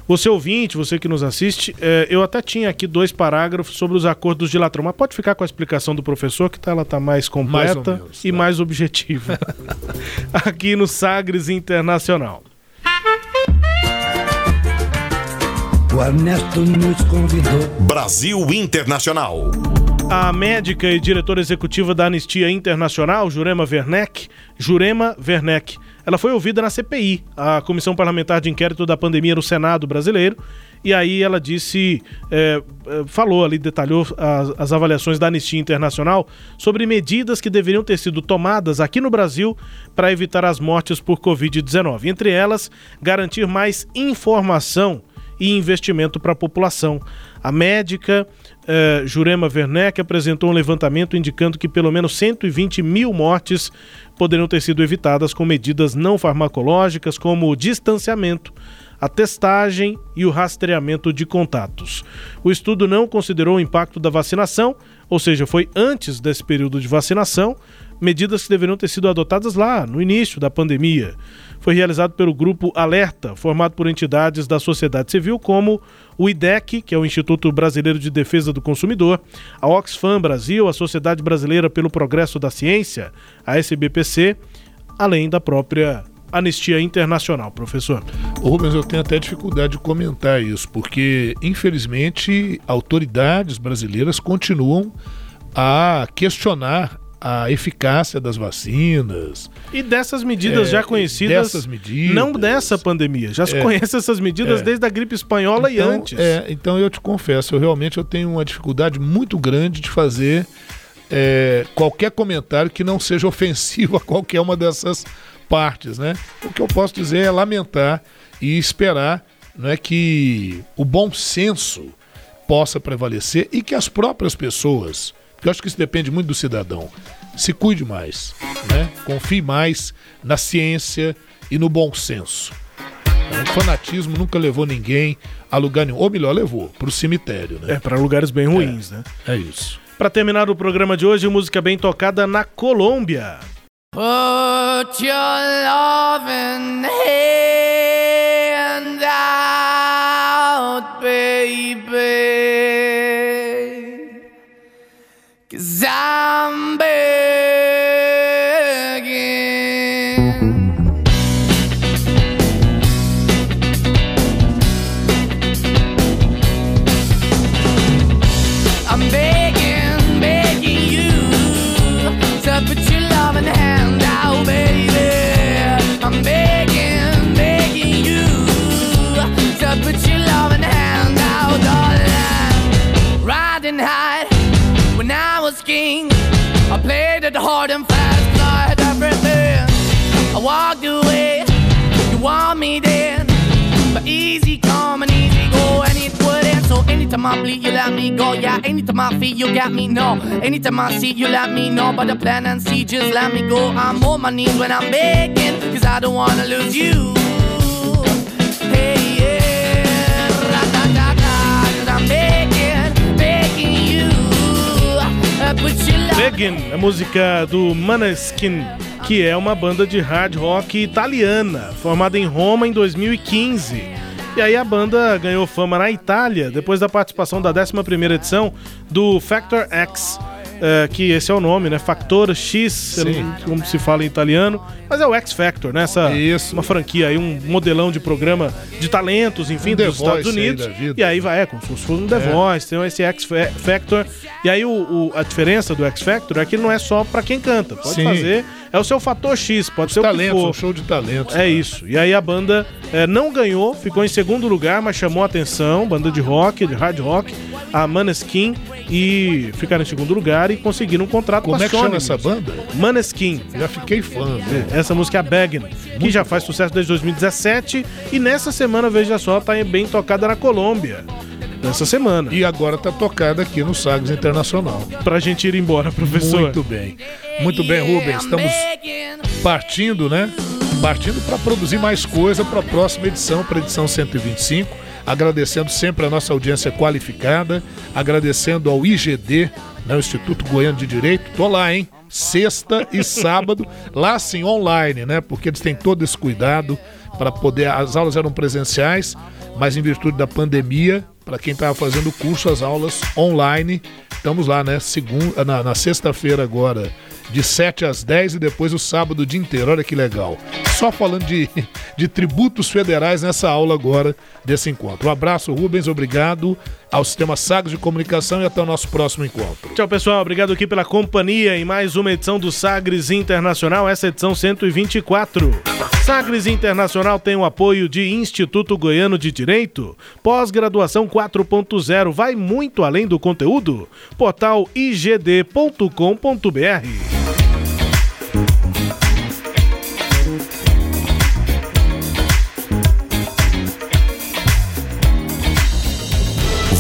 Você ouvinte, você que nos assiste, é, eu até tinha aqui dois parágrafos sobre os acordos de Latrão, mas pode ficar com a explicação do professor, que tá, ela tá mais completa Mais menos, e mais objetiva. aqui no Sagres Internacional. O Ernesto nos convidou. Brasil Internacional. A médica e diretora executiva da Anistia Internacional, Jurema Werneck, Jurema Werneck, ela foi ouvida na CPI, a Comissão Parlamentar de Inquérito da Pandemia no Senado brasileiro, e aí ela disse, é, é, falou ali, detalhou as, as avaliações da Anistia Internacional sobre medidas que deveriam ter sido tomadas aqui no Brasil para evitar as mortes por Covid-19. Entre elas, garantir mais informação e investimento para a população. A médica eh, Jurema Werneck apresentou um levantamento indicando que pelo menos 120 mil mortes poderiam ter sido evitadas com medidas não farmacológicas como o distanciamento, a testagem e o rastreamento de contatos. O estudo não considerou o impacto da vacinação, ou seja, foi antes desse período de vacinação, medidas que deveriam ter sido adotadas lá, no início da pandemia. Foi realizado pelo Grupo Alerta, formado por entidades da sociedade civil como o IDEC, que é o Instituto Brasileiro de Defesa do Consumidor, a Oxfam Brasil, a Sociedade Brasileira pelo Progresso da Ciência, a SBPC, além da própria Anistia Internacional, professor. Rubens, eu tenho até dificuldade de comentar isso, porque, infelizmente, autoridades brasileiras continuam a questionar a eficácia das vacinas. E dessas medidas É, já conhecidas. dessas medidas. Não dessa pandemia. Já se É. conhece essas medidas É. desde a gripe espanhola e Então, antes. É, então eu te confesso, eu realmente eu tenho uma dificuldade muito grande de fazer é, qualquer comentário que não seja ofensivo a qualquer uma dessas partes, né? O que eu posso dizer é lamentar e esperar não é que o bom senso possa prevalecer e que as próprias pessoas, eu acho que isso depende muito do cidadão, se cuide mais, né? Confie mais na ciência e no bom senso. O fanatismo nunca levou ninguém a lugar nenhum. Ou melhor, levou para o cemitério, né? É, para lugares bem ruins, né? É isso. Para terminar o programa de hoje, música bem tocada na Colômbia. Put your loving hand I bleed, you let me go. Yeah, anytime I feel, you got me. No, anytime I see, you let me know. But the plan and see, just let me go. I'm on my knees when I'm begging, cause I don't wanna lose you. Hey, yeah, ra-da-da-da, cause I'm begging, begging you. Begin, a música do Maneskin, que é uma banda de hard rock italiana, formada em Roma em 2015. E aí a banda ganhou fama na Itália depois da participação da 11ª edição do Factor X, eh, que esse é o nome, né? Factor X, como se fala em italiano, mas é o X Factor, né? Essa, Uma franquia aí, um modelão de programa de talentos, enfim, Um The dos Estados Voice aí Unidos. vida. E aí vai, é como se fosse um The É. Voice, tem esse X Fa- Factor. E aí o, o- a diferença do X Factor é que não é só pra quem canta. Pode Sim. fazer, é o seu fator X, pode ser o que Talentos, for. um show de talentos. É isso. E aí a banda é, não ganhou, ficou em segundo lugar, mas chamou a atenção, banda de rock, de hard rock, a Maneskin, e ficaram em segundo lugar e conseguiram um contrato Como com a é que Sony chama essa banda? Maneskin. Já fiquei fã. viu? Essa música é a Beggin, que já faz sucesso desde 2017 e nessa semana, veja só, tá bem tocada na Colômbia. Nessa semana. E agora tá tocada aqui no Sagres Internacional. Pra gente ir embora, professor. Muito bem. Muito bem, Rubens. Estamos partindo, né? Partindo para produzir mais coisa para a próxima edição, para a edição 125. Agradecendo sempre a nossa audiência qualificada, agradecendo ao IGD, né, o Instituto Goiano de Direito. Tô lá, hein? Sexta e sábado, lá sim, online, né? Porque eles têm todo esse cuidado para poder. As aulas eram presenciais, mas em virtude da pandemia, para quem estava fazendo o curso, as aulas online. Estamos lá, né? Segunda, na, na sexta-feira agora, de 7 às 10 e depois o sábado o dia inteiro. Olha que legal. Só falando de, de tributos federais nessa aula agora desse encontro. Um abraço, Rubens, obrigado ao Sistema Sagres de Comunicação e até o nosso próximo encontro. Tchau, pessoal. Obrigado aqui pela companhia em mais uma edição do Sagres Internacional, essa edição 124. Sagres Internacional tem o apoio de Instituto Goiano de Direito, pós-graduação 4.0, vai muito além do conteúdo. Portal igd.com.br.